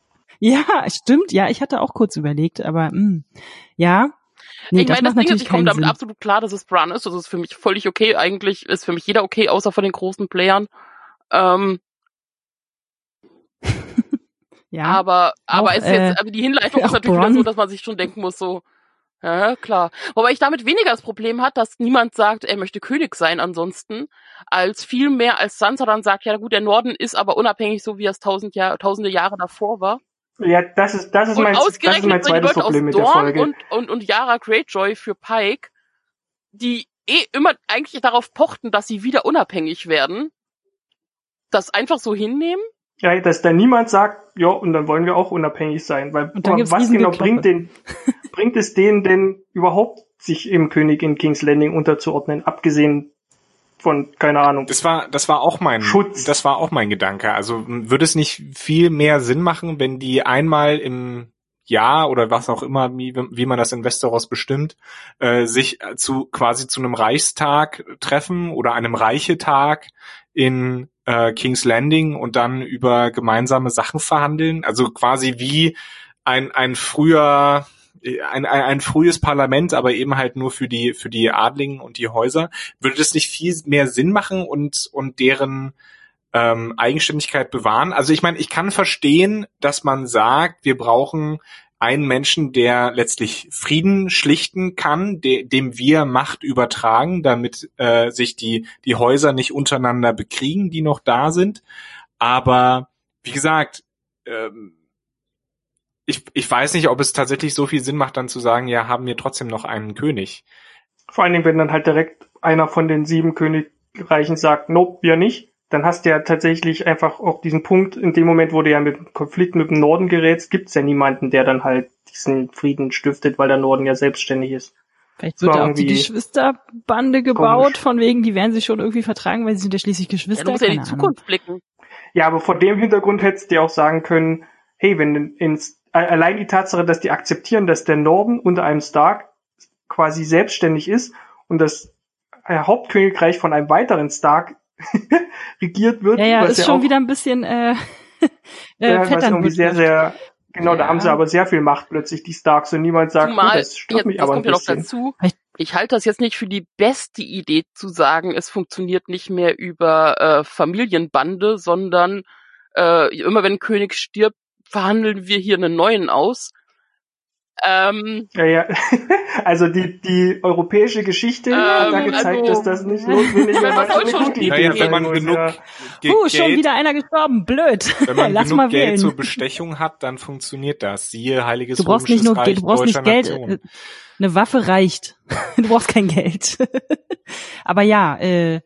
[SPEAKER 3] Ja, stimmt. Ja, ich hatte auch kurz überlegt, aber mh, ja. Nee,
[SPEAKER 1] ich
[SPEAKER 3] das
[SPEAKER 1] meine, das
[SPEAKER 3] macht
[SPEAKER 1] Ding ist, ich komme damit
[SPEAKER 3] Sinn.
[SPEAKER 1] absolut klar, dass es Bran ist. Das ist für mich völlig okay. Eigentlich ist für mich jeder okay, außer von den großen Playern. Ähm,
[SPEAKER 3] ja.
[SPEAKER 1] aber aber
[SPEAKER 3] Auch,
[SPEAKER 1] ist jetzt,
[SPEAKER 3] äh,
[SPEAKER 1] aber die Hinleitung ist
[SPEAKER 3] auch
[SPEAKER 1] natürlich wieder so, dass man sich schon denken muss, so, ja, klar. Wobei ich damit weniger das Problem hat, dass niemand sagt, er möchte König sein ansonsten, als viel mehr als Sansa dann sagt, ja gut, der Norden ist aber unabhängig, so wie es tausend Jahr, tausende Jahre davor war.
[SPEAKER 4] Ja, das ist, das ist
[SPEAKER 1] Und
[SPEAKER 4] mein, das ist mein zweites Problem
[SPEAKER 1] aus
[SPEAKER 4] mit der Folge.
[SPEAKER 1] und, und, und Yara Greyjoy für Pike, die eh immer eigentlich darauf pochten, dass sie wieder unabhängig werden, das einfach so hinnehmen?
[SPEAKER 4] Ja, dass da niemand sagt, ja, und dann wollen wir auch unabhängig sein. Weil was genau bringt den, bringt es denen denn überhaupt, sich im König in King's Landing unterzuordnen, abgesehen von, keine Ahnung.
[SPEAKER 2] Das war, das war auch mein,
[SPEAKER 4] Schutz.
[SPEAKER 2] das war auch mein Gedanke. Also würde es nicht viel mehr Sinn machen, wenn die einmal im Jahr oder was auch immer, wie, wie man das in Westeros bestimmt, äh, sich zu quasi zu einem Reichstag treffen oder einem Reichetag in äh, King's Landing und dann über gemeinsame Sachen verhandeln. Also quasi wie ein ein früher ein, ein, ein frühes Parlament, aber eben halt nur für die für die Adligen und die Häuser. Würde das nicht viel mehr Sinn machen und und deren ähm, Eigenständigkeit bewahren? Also ich meine, ich kann verstehen, dass man sagt, wir brauchen einen Menschen, der letztlich Frieden schlichten kann, de dem wir Macht übertragen, damit äh, sich die die Häuser nicht untereinander bekriegen, die noch da sind. Aber wie gesagt, ähm, ich, ich weiß nicht, ob es tatsächlich so viel Sinn macht, dann zu sagen, ja, haben wir trotzdem noch einen König.
[SPEAKER 4] Vor allen Dingen, wenn dann halt direkt einer von den sieben Königreichen sagt, nope, wir nicht, dann hast du ja tatsächlich einfach auch diesen Punkt, in dem Moment, wo du ja mit dem Konflikt mit dem Norden gerätst, gibt's ja niemanden, der dann halt diesen Frieden stiftet, weil der Norden ja selbstständig ist.
[SPEAKER 3] Vielleicht wird ja auch die Geschwisterbande gebaut,
[SPEAKER 4] komisch.
[SPEAKER 3] von wegen, die werden sich schon irgendwie vertragen, weil sie sind ja schließlich
[SPEAKER 1] Ja,
[SPEAKER 3] Geschwister.
[SPEAKER 1] du musst ja in die
[SPEAKER 3] keine Ahnung.
[SPEAKER 1] Zukunft blicken.
[SPEAKER 4] Ja, aber vor dem Hintergrund hättest du ja auch sagen können, hey, wenn ins, allein die Tatsache, dass die akzeptieren, dass der Norden unter einem Stark quasi selbstständig ist und das Hauptkönigreich von einem weiteren Stark regiert wird,
[SPEAKER 3] Ja, ja,
[SPEAKER 4] was
[SPEAKER 3] ist schon
[SPEAKER 4] auch,
[SPEAKER 3] wieder ein bisschen äh, äh,
[SPEAKER 4] ja, was irgendwie sehr, sehr, genau, da
[SPEAKER 3] Ja.
[SPEAKER 4] haben sie aber sehr viel Macht plötzlich, die Starks, und niemand sagt, oh,
[SPEAKER 1] Zumal,
[SPEAKER 4] das stört
[SPEAKER 1] jetzt,
[SPEAKER 4] mich
[SPEAKER 1] das
[SPEAKER 4] aber ein
[SPEAKER 1] kommt ja noch
[SPEAKER 4] bisschen.
[SPEAKER 1] dazu,
[SPEAKER 3] Vielleicht-
[SPEAKER 1] ich halte das jetzt nicht für die beste Idee zu sagen, es funktioniert nicht mehr über äh, Familienbande, sondern äh, immer wenn ein König stirbt, verhandeln wir hier einen neuen aus. Ähm,
[SPEAKER 4] Ja, ja. Also die, die europäische Geschichte hat da
[SPEAKER 1] Ähm,
[SPEAKER 4] gezeigt,
[SPEAKER 1] also-
[SPEAKER 4] dass das nicht
[SPEAKER 1] Was soll
[SPEAKER 4] eine
[SPEAKER 1] schon
[SPEAKER 4] gute Idee
[SPEAKER 2] Naja, wenn man genug
[SPEAKER 4] ja.
[SPEAKER 3] Uh, schon
[SPEAKER 2] Geld,
[SPEAKER 3] wieder einer gestorben. Blöd.
[SPEAKER 2] wenn man
[SPEAKER 3] Lass
[SPEAKER 2] genug
[SPEAKER 3] mal
[SPEAKER 2] Geld
[SPEAKER 3] wählen.
[SPEAKER 2] zur Bestechung hat, dann funktioniert das. Siehe Heiliges
[SPEAKER 3] Du brauchst nicht nur
[SPEAKER 2] Reich
[SPEAKER 3] du brauchst nicht Geld,
[SPEAKER 2] Nation.
[SPEAKER 3] eine Waffe reicht. Du brauchst kein Geld. aber ja, äh,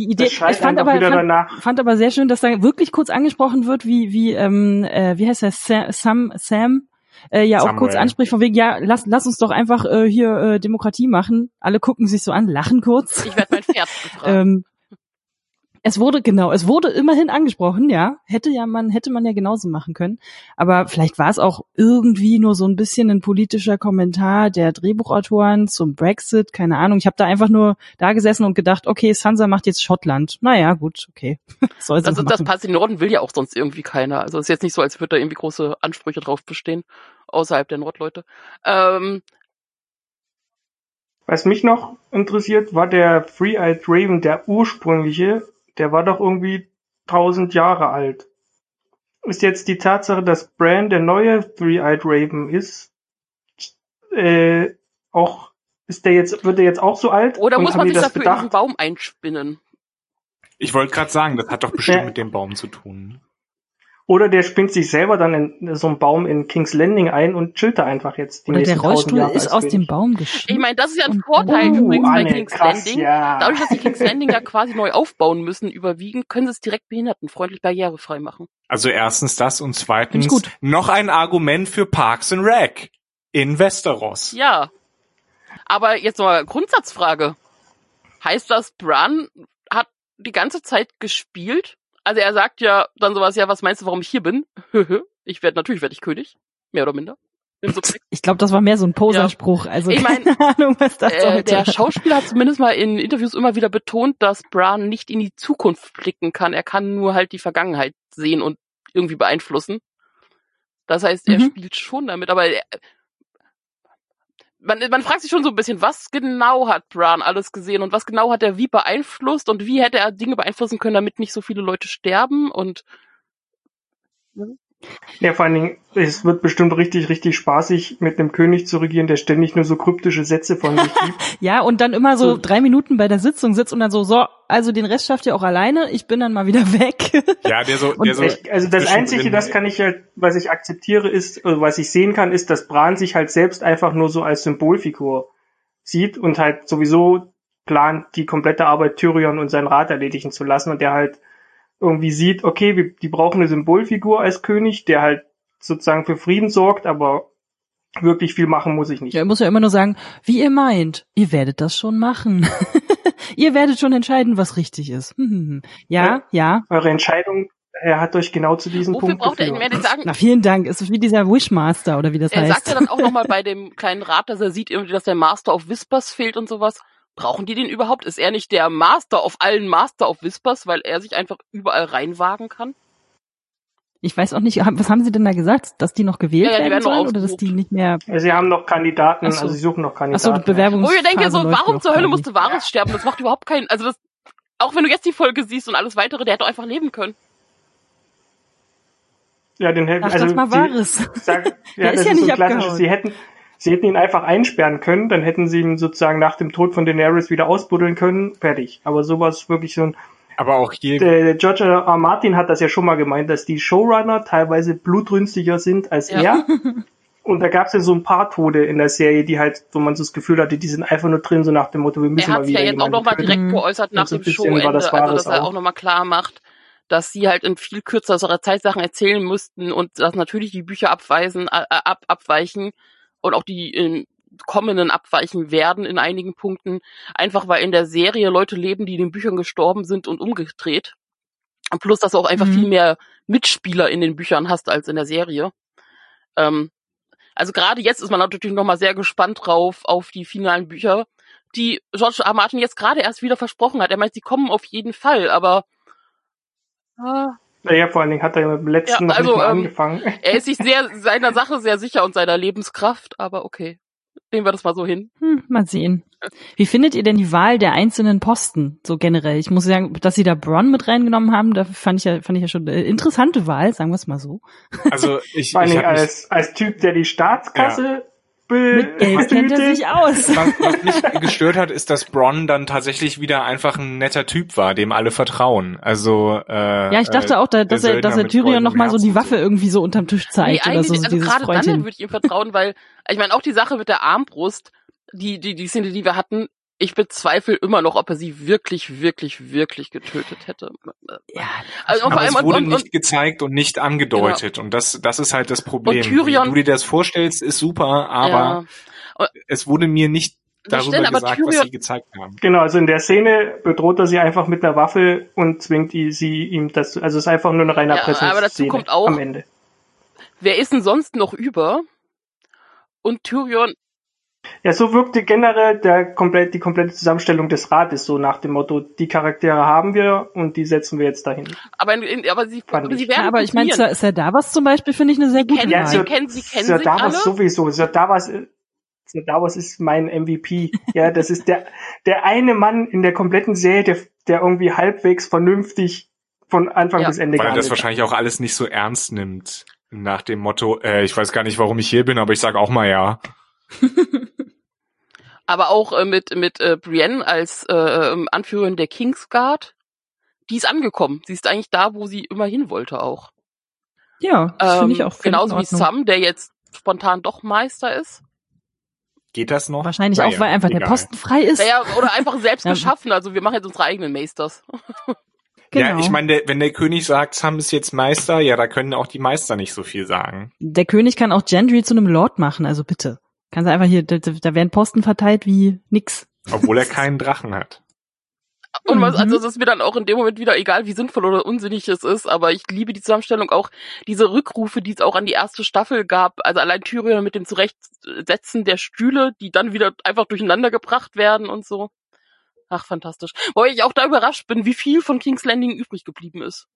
[SPEAKER 3] die Idee, ich fand aber,
[SPEAKER 4] wieder
[SPEAKER 3] fand,
[SPEAKER 4] danach.
[SPEAKER 3] fand aber sehr schön, dass da wirklich kurz angesprochen wird, wie, wie, ähm, äh, wie heißt der, Sam, Sam, Sam äh, ja auch
[SPEAKER 2] Samuel.
[SPEAKER 3] kurz anspricht, von wegen, ja, lass, lass uns doch einfach äh, hier äh, Demokratie machen. Alle gucken sich so an, lachen kurz.
[SPEAKER 1] ich werde mein Pferd.
[SPEAKER 3] Ähm, es wurde genau, es wurde immerhin angesprochen, ja. Hätte ja man, hätte man ja genauso machen können. Aber vielleicht war es auch irgendwie nur so ein bisschen ein politischer Kommentar der Drehbuchautoren zum Brexit, keine Ahnung. Ich habe da einfach nur da gesessen und gedacht, okay, Sansa macht jetzt Schottland. Naja, gut, okay. Soll
[SPEAKER 1] also das passt in den Norden will ja auch sonst irgendwie keiner. Also es ist jetzt nicht so, als würde da irgendwie große Ansprüche drauf bestehen, außerhalb der Nordleute. Ähm,
[SPEAKER 4] Was mich noch interessiert, war der Three-Eyed Raven, der ursprüngliche, der war doch irgendwie 1000 Jahre alt. Ist jetzt die Tatsache, dass Bran der neue Three-Eyed Raven ist, äh, auch, ist der jetzt, wird der jetzt auch so alt?
[SPEAKER 1] oder muss man sich
[SPEAKER 4] das
[SPEAKER 1] dafür in diesen
[SPEAKER 4] bedacht?
[SPEAKER 1] Baum einspinnen?
[SPEAKER 2] Ich wollte gerade sagen, das hat doch bestimmt mit dem Baum zu tun.
[SPEAKER 4] Oder der spinnt sich selber dann in so einen Baum in King's Landing ein und chillt da einfach jetzt die
[SPEAKER 3] Oder der
[SPEAKER 4] nächsten 1000
[SPEAKER 3] Rollstuhl
[SPEAKER 4] Jahre
[SPEAKER 3] ist aus dem Baum
[SPEAKER 1] Ich
[SPEAKER 3] geschnitten.
[SPEAKER 1] meine, das ist ja ein
[SPEAKER 3] Und-
[SPEAKER 1] Vorteil
[SPEAKER 3] Oh,
[SPEAKER 1] übrigens bei
[SPEAKER 4] Anne,
[SPEAKER 1] King's
[SPEAKER 4] krass,
[SPEAKER 1] Landing.
[SPEAKER 4] ja.
[SPEAKER 1] Dadurch, dass die King's Landing ja quasi neu aufbauen müssen, überwiegend, können sie es direkt behindertenfreundlich barrierefrei machen.
[SPEAKER 2] Also erstens das und zweitens
[SPEAKER 3] ich gut.
[SPEAKER 2] noch ein Argument für Parks and Rec in Westeros.
[SPEAKER 1] Ja. Aber jetzt mal Grundsatzfrage. Heißt das, Bran hat die ganze Zeit gespielt? Also er sagt ja dann sowas, ja, was meinst du, warum ich hier bin? ich werde, natürlich werde ich König. Mehr oder minder.
[SPEAKER 3] Ich glaube, das war mehr so ein Poserspruch. Also
[SPEAKER 1] Ich mein,
[SPEAKER 3] keine Ahnung, was das
[SPEAKER 1] äh,
[SPEAKER 3] sollte.
[SPEAKER 1] der Schauspieler hat zumindest mal in Interviews immer wieder betont, dass Bran nicht in die Zukunft blicken kann. Er kann nur halt die Vergangenheit sehen und irgendwie beeinflussen. Das heißt, er
[SPEAKER 3] Mhm.
[SPEAKER 1] spielt schon damit, aber er, man, man fragt sich schon so ein bisschen, was genau hat Bran alles gesehen und was genau hat er wie beeinflusst und wie hätte er Dinge beeinflussen können, damit nicht so viele Leute sterben und
[SPEAKER 4] Ja, vor allen Dingen, es wird bestimmt richtig, richtig spaßig, mit einem König zu regieren, der ständig nur so kryptische Sätze von sich gibt.
[SPEAKER 3] Ja, und dann immer so
[SPEAKER 4] So.
[SPEAKER 3] drei Minuten bei der Sitzung sitzt und dann so, so, also den Rest schafft ihr auch alleine, ich bin dann mal wieder weg.
[SPEAKER 2] Ja, der so,
[SPEAKER 3] Und
[SPEAKER 2] der so
[SPEAKER 4] Ich, also das Einzige, das kann ich halt, was ich akzeptiere, ist, also was ich sehen kann, ist, dass Bran sich halt selbst einfach nur so als Symbolfigur sieht und halt sowieso plant, die komplette Arbeit Tyrion und seinen Rat erledigen zu lassen und der halt irgendwie sieht, okay, wir, die brauchen eine Symbolfigur als König, der halt sozusagen für Frieden sorgt, aber wirklich viel machen muss ich nicht.
[SPEAKER 3] Ja, er muss ja immer nur sagen, wie ihr meint, ihr werdet das schon machen. ihr werdet schon entscheiden, was richtig ist. Hm, hm, hm. Ja, ja.
[SPEAKER 4] Eure Entscheidung, er hat euch genau zu diesem
[SPEAKER 1] wofür
[SPEAKER 4] Punkt
[SPEAKER 1] braucht er ihn
[SPEAKER 4] geführt.
[SPEAKER 1] mehr? Die sagen,
[SPEAKER 3] Na, vielen Dank. Es ist wie dieser Wishmaster oder wie das
[SPEAKER 1] er
[SPEAKER 3] heißt.
[SPEAKER 1] sagt ja dann auch nochmal bei dem kleinen Rat, dass er sieht irgendwie, dass der Master of Whispers fehlt und sowas. Brauchen die den überhaupt? Ist er nicht der Master of allen Master of Whispers, weil er sich einfach überall reinwagen kann?
[SPEAKER 3] ich weiß auch nicht, was haben sie denn da gesagt, dass die noch gewählt
[SPEAKER 1] Ja, ja, die
[SPEAKER 3] werden sollen oder dass die nicht mehr?
[SPEAKER 4] Sie haben noch Kandidaten,
[SPEAKER 3] so.
[SPEAKER 4] also sie suchen noch
[SPEAKER 3] Ach
[SPEAKER 4] Kandidaten.
[SPEAKER 3] so, Bewerbungs.
[SPEAKER 1] Wo ich denke so, warum zur Hölle musste Varys sterben? Das macht überhaupt keinen, also das, auch wenn du jetzt die Folge siehst und alles weitere, der hätte doch einfach leben können.
[SPEAKER 4] Ja, den hätten,
[SPEAKER 3] Ach,
[SPEAKER 4] also
[SPEAKER 3] das mal Wahres.
[SPEAKER 4] Sag,
[SPEAKER 3] Der
[SPEAKER 4] ja,
[SPEAKER 3] ist
[SPEAKER 4] das
[SPEAKER 3] ja
[SPEAKER 4] ist so
[SPEAKER 3] nicht
[SPEAKER 4] ein klassisches,
[SPEAKER 3] abgehauen.
[SPEAKER 4] sie hätten, sie hätten ihn einfach einsperren können, dann hätten sie ihn sozusagen nach dem Tod von Daenerys wieder ausbuddeln können, fertig. Aber sowas wirklich so ein,
[SPEAKER 2] aber auch hier,
[SPEAKER 4] der, George R. R. Martin hat das ja schon mal gemeint, dass die Showrunner teilweise blutrünstiger sind als
[SPEAKER 1] Ja.
[SPEAKER 4] er. Und da gab es ja so ein paar Tode in der Serie, die halt, wo man so das Gefühl hatte, die sind einfach nur drin, so nach dem Motto, wir müssen
[SPEAKER 1] er
[SPEAKER 4] mal
[SPEAKER 1] hat
[SPEAKER 4] wieder
[SPEAKER 1] ja jetzt auch nochmal direkt geäußert nach
[SPEAKER 4] so
[SPEAKER 1] dem Showende,
[SPEAKER 4] war das
[SPEAKER 1] also dass er
[SPEAKER 4] auch.
[SPEAKER 1] auch nochmal klar macht, dass sie halt in viel kürzerer Zeit Sachen erzählen müssten und dass natürlich die Bücher abweisen, äh, ab, abweichen und auch die ähm, kommenden abweichen werden in einigen Punkten, einfach weil in der Serie Leute leben, die in den Büchern gestorben sind und umgedreht. Und plus, dass du auch einfach
[SPEAKER 3] Mhm.
[SPEAKER 1] viel mehr Mitspieler in den Büchern hast als in der Serie. Ähm, also gerade jetzt ist man natürlich nochmal sehr gespannt drauf auf die finalen Bücher, die George R. R. Martin jetzt gerade erst wieder versprochen hat. Er meint, sie kommen auf jeden Fall, aber äh,
[SPEAKER 4] Naja, vor allen Dingen hat er ja mit dem letzten
[SPEAKER 1] Ja,
[SPEAKER 4] noch
[SPEAKER 1] also,
[SPEAKER 4] nicht mal
[SPEAKER 1] ähm,
[SPEAKER 4] angefangen.
[SPEAKER 1] er ist sich sehr seiner Sache sehr sicher und seiner Lebenskraft, aber okay. Nehmen wir das mal so hin.
[SPEAKER 3] Hm, mal sehen. Wie findet ihr denn die Wahl der einzelnen Posten so generell? Ich muss sagen, dass sie da Bronn mit reingenommen haben, da fand ich ja, fand ich ja schon eine interessante Wahl, sagen wir es mal so.
[SPEAKER 2] Also ich,
[SPEAKER 4] Vor
[SPEAKER 2] mich,
[SPEAKER 4] als, als Typ, der die Staatskasse
[SPEAKER 3] Mit Geld kennt er sich aus.
[SPEAKER 2] was, was mich gestört hat, ist, dass Bronn dann tatsächlich wieder einfach ein netter Typ war, dem alle vertrauen. Also äh,
[SPEAKER 3] Ja, ich dachte auch, da, dass er, dass er Tyrion
[SPEAKER 2] goldenem
[SPEAKER 3] noch mal so die Waffe irgendwie so unterm Tisch zeigt oder so, so
[SPEAKER 1] also
[SPEAKER 3] dieses
[SPEAKER 1] gerade dann
[SPEAKER 3] Freundchen.
[SPEAKER 1] würde ich ihm vertrauen, weil ich meine auch die Sache mit der Armbrust, die die die Szene, die wir hatten, ich bezweifle immer noch, ob er sie wirklich, wirklich, wirklich getötet hätte.
[SPEAKER 3] Ja,
[SPEAKER 1] Also
[SPEAKER 2] Aber es wurde
[SPEAKER 1] und, und,
[SPEAKER 2] nicht gezeigt und nicht angedeutet. Und das, das ist halt das Problem.
[SPEAKER 1] Und Tyrion-
[SPEAKER 2] Wie du dir das vorstellst, ist super, aber
[SPEAKER 1] ja,
[SPEAKER 2] es wurde mir nicht darüber
[SPEAKER 1] stimmt,
[SPEAKER 2] gesagt, was
[SPEAKER 1] Tyrion,
[SPEAKER 2] sie gezeigt haben.
[SPEAKER 4] Genau, also in der Szene bedroht er sie einfach mit einer Waffe und zwingt die, sie ihm das, also es ist einfach nur eine reine
[SPEAKER 1] Ja, aber dazu kommt auch-
[SPEAKER 4] am Ende.
[SPEAKER 1] wer ist denn sonst noch über? Und Tyrion,
[SPEAKER 4] Ja, so wirkte generell der komplett, die komplette Zusammenstellung des Rates so nach dem Motto, die Charaktere haben wir und die setzen wir jetzt dahin.
[SPEAKER 1] aber, in, in, aber sie, aber sie
[SPEAKER 4] ich.
[SPEAKER 1] werden
[SPEAKER 3] ja aber ich meine,
[SPEAKER 1] funktionieren.
[SPEAKER 3] Sir Davos zum Beispiel finde ich eine sehr gute
[SPEAKER 1] kennen
[SPEAKER 3] Wahl.
[SPEAKER 1] sie,
[SPEAKER 4] Sir-
[SPEAKER 1] kennen sie, kennen
[SPEAKER 4] Sir
[SPEAKER 1] sich
[SPEAKER 4] Davos
[SPEAKER 1] alle.
[SPEAKER 4] sowieso. Sir Davos, Sir Davos ist mein MVP. Ja, das ist der, der eine Mann in der kompletten Serie, der, der irgendwie halbwegs vernünftig von Anfang
[SPEAKER 1] Ja.
[SPEAKER 4] bis Ende
[SPEAKER 2] Weil er das wahrscheinlich auch alles nicht so ernst nimmt. Nach dem Motto, äh, ich weiß gar nicht, warum ich hier bin, aber ich sag auch mal ja.
[SPEAKER 1] aber auch äh, mit mit äh, Brienne als äh, ähm, Anführerin der Kingsguard. Die ist angekommen. Sie ist eigentlich da, wo sie immer hin wollte auch.
[SPEAKER 3] Ja, das finde ich
[SPEAKER 1] Ähm,
[SPEAKER 3] auch
[SPEAKER 1] genauso wie. Sam, der jetzt spontan doch Meister ist.
[SPEAKER 2] Geht das noch?
[SPEAKER 3] Wahrscheinlich
[SPEAKER 2] Naja,
[SPEAKER 3] auch, weil einfach der
[SPEAKER 2] egal.
[SPEAKER 3] Posten frei ist.
[SPEAKER 1] Naja, oder einfach selbst
[SPEAKER 3] Ja.
[SPEAKER 1] geschaffen. Also wir machen jetzt unsere eigenen Meisters.
[SPEAKER 3] genau.
[SPEAKER 2] Ja, ich meine, der, wenn der König sagt, Sam ist jetzt Meister, ja, da können auch die Meister nicht so viel sagen.
[SPEAKER 3] der König kann auch Gendry zu einem Lord machen, also bitte. Kann sie einfach hier, da, da werden Posten verteilt wie nix.
[SPEAKER 2] Obwohl er keinen Drachen hat.
[SPEAKER 1] Und was,
[SPEAKER 3] Mhm.
[SPEAKER 1] also es ist mir dann auch in dem Moment wieder egal, wie sinnvoll oder unsinnig es ist, aber ich liebe die Zusammenstellung auch, diese Rückrufe, die es auch an die erste Staffel gab, also allein Tyrion mit dem Zurechtsetzen der Stühle, die dann wieder einfach durcheinander gebracht werden und so. Ach, fantastisch. Wobei ich auch da überrascht bin, wie viel von King's Landing übrig geblieben ist.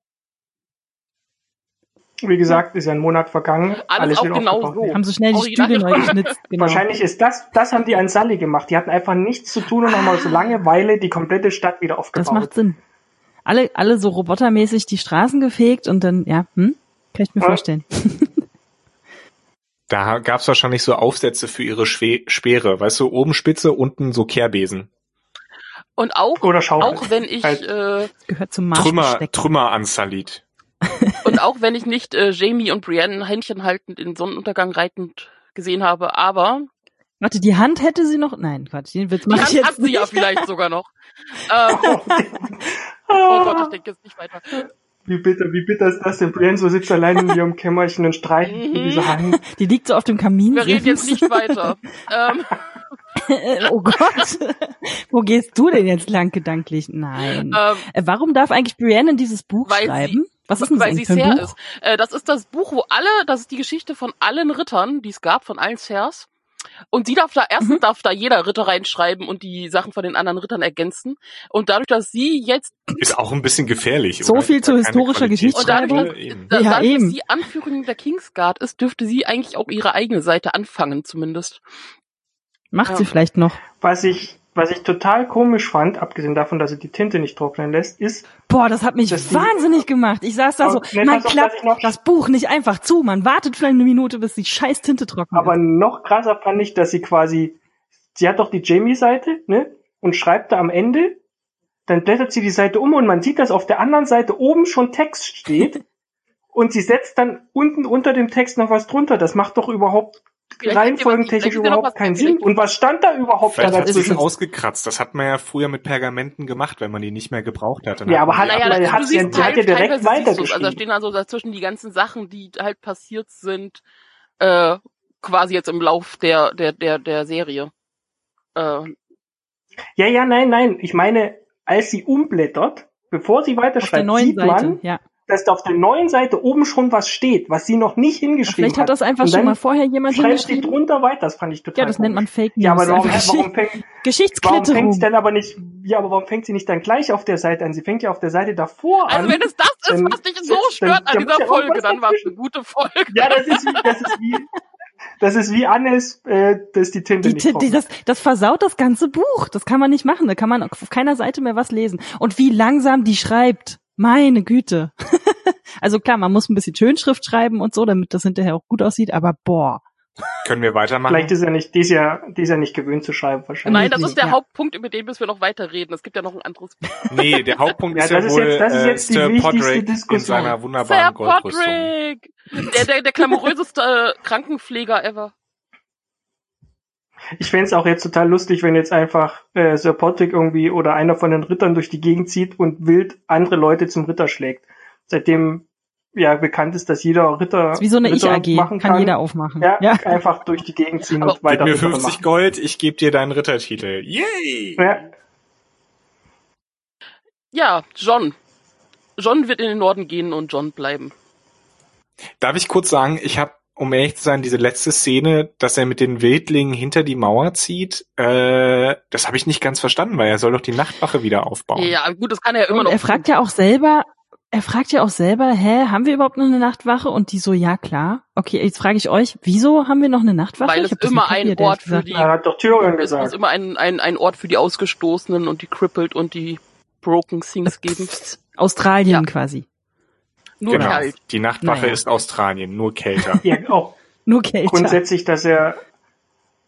[SPEAKER 4] Wie gesagt, ist ja ein Monat vergangen.
[SPEAKER 1] Alles auch
[SPEAKER 4] wird
[SPEAKER 1] genau
[SPEAKER 4] aufgebaut.
[SPEAKER 1] so.
[SPEAKER 3] Haben sie schnell die
[SPEAKER 1] Original.
[SPEAKER 3] Stühle neu geschnitzt. Genau.
[SPEAKER 4] Wahrscheinlich ist das, das haben die an Sully gemacht. Die hatten einfach nichts zu tun und haben aus Langeweile die komplette Stadt wieder
[SPEAKER 3] Das
[SPEAKER 4] aufgebaut.
[SPEAKER 3] macht Sinn. Alle, alle so robotermäßig die Straßen gefegt und dann, ja, hm? Kann ich mir
[SPEAKER 4] Ja.
[SPEAKER 3] vorstellen.
[SPEAKER 2] Da gab's wahrscheinlich so Aufsätze für ihre Schwe Speere. Weißt du, oben Spitze, unten so Kehrbesen.
[SPEAKER 1] Und auch, auch wenn ich,
[SPEAKER 4] Halt.
[SPEAKER 1] äh,
[SPEAKER 3] Gehört zum
[SPEAKER 2] Trümmer. Trümmer an Salit.
[SPEAKER 1] Und auch wenn ich nicht äh, Jamie und Brienne Händchen haltend in Sonnenuntergang reitend gesehen habe, aber
[SPEAKER 3] Warte, die Hand hätte sie noch? Nein, Quatsch, den Witz
[SPEAKER 1] die
[SPEAKER 3] mach ich
[SPEAKER 1] Hand
[SPEAKER 3] jetzt
[SPEAKER 1] hat sie ja vielleicht sogar noch. Ähm, oh Gott, ich denke jetzt nicht weiter.
[SPEAKER 4] Wie bitter, wie bitter ist das denn? Brienne so sitzt allein in ihrem Kämmerchen und streicht
[SPEAKER 1] Mhm.
[SPEAKER 4] mit dieser Hand.
[SPEAKER 3] Die liegt so auf dem Kamin.
[SPEAKER 1] Wir reden jetzt nicht weiter. Ähm,
[SPEAKER 3] oh Gott. Wo gehst du denn jetzt lang gedanklich? Nein.
[SPEAKER 1] ähm,
[SPEAKER 3] Äh, warum darf eigentlich Brienne in dieses Buch
[SPEAKER 1] Weil sie-
[SPEAKER 3] schreiben? Was ist denn das
[SPEAKER 1] weil sie Ser
[SPEAKER 3] Buch?
[SPEAKER 1] ist. Äh, das ist das Buch, wo alle, das ist die Geschichte von allen Rittern, die es gab, von allen Sers. Und sie darf da, erstens
[SPEAKER 3] Mhm.
[SPEAKER 1] darf da jeder Ritter reinschreiben und die Sachen von den anderen Rittern ergänzen. Und dadurch, dass sie jetzt,
[SPEAKER 2] Ist auch ein bisschen gefährlich.
[SPEAKER 3] So
[SPEAKER 2] oder?
[SPEAKER 3] viel
[SPEAKER 2] Ist
[SPEAKER 3] zu
[SPEAKER 2] da keine
[SPEAKER 3] historischer
[SPEAKER 2] Qualität-
[SPEAKER 1] Und dadurch,
[SPEAKER 3] Geschichtsschreibung.
[SPEAKER 2] Eben.
[SPEAKER 1] da,
[SPEAKER 3] Ja,
[SPEAKER 1] dadurch,
[SPEAKER 3] eben.
[SPEAKER 1] dass sie Anführerin der Kingsguard ist, dürfte sie eigentlich auch ihre eigene Seite anfangen, zumindest.
[SPEAKER 3] Macht
[SPEAKER 1] Ja.
[SPEAKER 3] sie vielleicht noch.
[SPEAKER 4] Was ich, was ich total komisch fand, abgesehen davon, dass sie die Tinte nicht trocknen lässt, ist,
[SPEAKER 3] Boah, das hat mich wahnsinnig gemacht. Ich saß da so, man klappt
[SPEAKER 4] noch-
[SPEAKER 3] das Buch nicht einfach zu. Man wartet vielleicht eine Minute, bis die scheiß Tinte trocken
[SPEAKER 4] aber
[SPEAKER 3] ist.
[SPEAKER 4] noch krasser fand ich, dass sie quasi, sie hat doch die Jamie-Seite, ne? Und schreibt da am Ende, dann blättert sie die Seite um und man sieht, dass auf der anderen Seite oben schon Text steht. und sie setzt dann unten unter dem Text noch was drunter. Das macht doch überhaupt reihenfolgentechnisch überhaupt keinen. Sinn. Und was stand da überhaupt da
[SPEAKER 2] Vielleicht hat es
[SPEAKER 4] dazwischen?
[SPEAKER 2] ausgekratzt. Das hat man ja früher mit Pergamenten gemacht, wenn man die nicht mehr gebraucht hat. Dann
[SPEAKER 4] Ja, aber
[SPEAKER 2] man
[SPEAKER 4] hat-
[SPEAKER 2] ab-
[SPEAKER 4] er hat ja- hat ja direkt
[SPEAKER 1] du's. Also da
[SPEAKER 4] weitergeschrieben.
[SPEAKER 1] stehen also dazwischen die ganzen Sachen, die halt passiert sind, äh, quasi jetzt im Lauf der, der, der, der Serie. Äh,
[SPEAKER 4] Ja, ja, nein, nein. Ich meine, als sie umblättert, bevor sie weiterschreibt, sieht
[SPEAKER 3] Seite,
[SPEAKER 4] man,
[SPEAKER 3] ja.
[SPEAKER 4] Dass da auf der neuen Seite oben schon was steht, was sie noch nicht hingeschrieben
[SPEAKER 3] Vielleicht hat das einfach schon mal vorher jemand hingeschrieben.
[SPEAKER 4] drunter weiter. Das fand ich total
[SPEAKER 3] Ja, das nennt man
[SPEAKER 4] komisch.
[SPEAKER 3] Fake News.
[SPEAKER 4] Ja, aber warum,
[SPEAKER 3] Einfach
[SPEAKER 4] warum fängt, warum fängt denn aber nicht, ja, aber warum fängt sie nicht dann gleich auf der Seite an? Sie fängt ja auf der Seite davor
[SPEAKER 1] also
[SPEAKER 4] an.
[SPEAKER 1] wenn es das ist,
[SPEAKER 4] dann-
[SPEAKER 1] was dich so stört
[SPEAKER 4] dann
[SPEAKER 1] an dieser
[SPEAKER 4] ja
[SPEAKER 1] Folge, dann war es eine gute Folge.
[SPEAKER 4] Ja, das ist wie, das ist wie, das ist wie Annes, äh, dass die Tinte
[SPEAKER 3] Die,
[SPEAKER 4] nicht
[SPEAKER 3] die, das, das versaut das ganze Buch. Das kann man nicht machen. Da kann man auf keiner Seite mehr was lesen. Und wie langsam die schreibt. Meine Güte. also klar, man muss ein bisschen Schönschrift schreiben und so, damit das hinterher auch gut aussieht, aber boah.
[SPEAKER 2] Können wir weitermachen?
[SPEAKER 4] Vielleicht ist er nicht, die ist ja, die ist ja nicht gewöhnt zu schreiben wahrscheinlich.
[SPEAKER 1] Nein, das ist der
[SPEAKER 3] Ja.
[SPEAKER 1] Hauptpunkt, über den müssen wir noch weiterreden. Es gibt ja noch ein anderes.
[SPEAKER 2] Nee, der Hauptpunkt
[SPEAKER 4] Ja,
[SPEAKER 2] ist ja
[SPEAKER 4] das ist
[SPEAKER 2] wohl
[SPEAKER 4] jetzt- das ist
[SPEAKER 2] äh,
[SPEAKER 4] jetzt die
[SPEAKER 2] Sir
[SPEAKER 4] wichtigste
[SPEAKER 2] Podrick in
[SPEAKER 4] Diskussion.
[SPEAKER 2] seiner
[SPEAKER 1] Sir
[SPEAKER 2] wunderbaren Goldrüstung.
[SPEAKER 1] Podrick! Der, der, der glamouröseste äh, Krankenpfleger ever.
[SPEAKER 4] Ich fänd's auch jetzt total lustig, wenn jetzt einfach äh, Sir Podrick irgendwie oder einer von den Rittern durch die Gegend zieht und wild andere Leute zum Ritter schlägt. Seitdem ja bekannt ist, dass jeder Ritter,
[SPEAKER 3] Das ist wie so eine
[SPEAKER 4] Ritter
[SPEAKER 3] Ich-AG.
[SPEAKER 4] machen
[SPEAKER 3] Kann, jeder aufmachen.
[SPEAKER 4] Ja,
[SPEAKER 3] ja.
[SPEAKER 4] einfach durch die Gegend ziehen
[SPEAKER 1] Aber
[SPEAKER 4] und
[SPEAKER 2] Gib
[SPEAKER 4] weiter
[SPEAKER 2] mir
[SPEAKER 4] Ritter
[SPEAKER 2] 50
[SPEAKER 4] machen.
[SPEAKER 2] Gold, ich gebe dir deinen Rittertitel. Yay!
[SPEAKER 4] Ja,
[SPEAKER 1] Ja, John. John wird in den Norden gehen und John bleiben.
[SPEAKER 2] Darf ich kurz sagen, ich habe, um ehrlich zu sein, diese letzte Szene, dass er mit den Wildlingen hinter die Mauer zieht, äh, das habe ich nicht ganz verstanden, weil er soll doch die Nachtwache wieder aufbauen.
[SPEAKER 1] Ja, gut, das kann er ja immer
[SPEAKER 3] Und
[SPEAKER 1] noch.
[SPEAKER 3] er fragt ja auch selber, er fragt ja auch selber, hä, haben wir überhaupt noch eine Nachtwache? Und die so, ja klar. Okay, jetzt frage ich euch, wieso haben wir noch eine Nachtwache?
[SPEAKER 1] Weil
[SPEAKER 3] Ich
[SPEAKER 1] es immer ein Ort für
[SPEAKER 3] gesagt.
[SPEAKER 1] die-
[SPEAKER 4] er hat doch Tyrion
[SPEAKER 1] Es muss
[SPEAKER 4] gesagt.
[SPEAKER 1] immer ein, ein, ein Ort für die Ausgestoßenen und die Crippled und die Broken Things geben.
[SPEAKER 3] Australien
[SPEAKER 1] Ja.
[SPEAKER 3] quasi.
[SPEAKER 1] Nur
[SPEAKER 2] genau.
[SPEAKER 1] kalt.
[SPEAKER 2] Die Nachtwache
[SPEAKER 3] Naja.
[SPEAKER 2] ist Australien, nur kälter.
[SPEAKER 4] Ja, auch
[SPEAKER 3] Nur kälter.
[SPEAKER 4] grundsätzlich, dass er,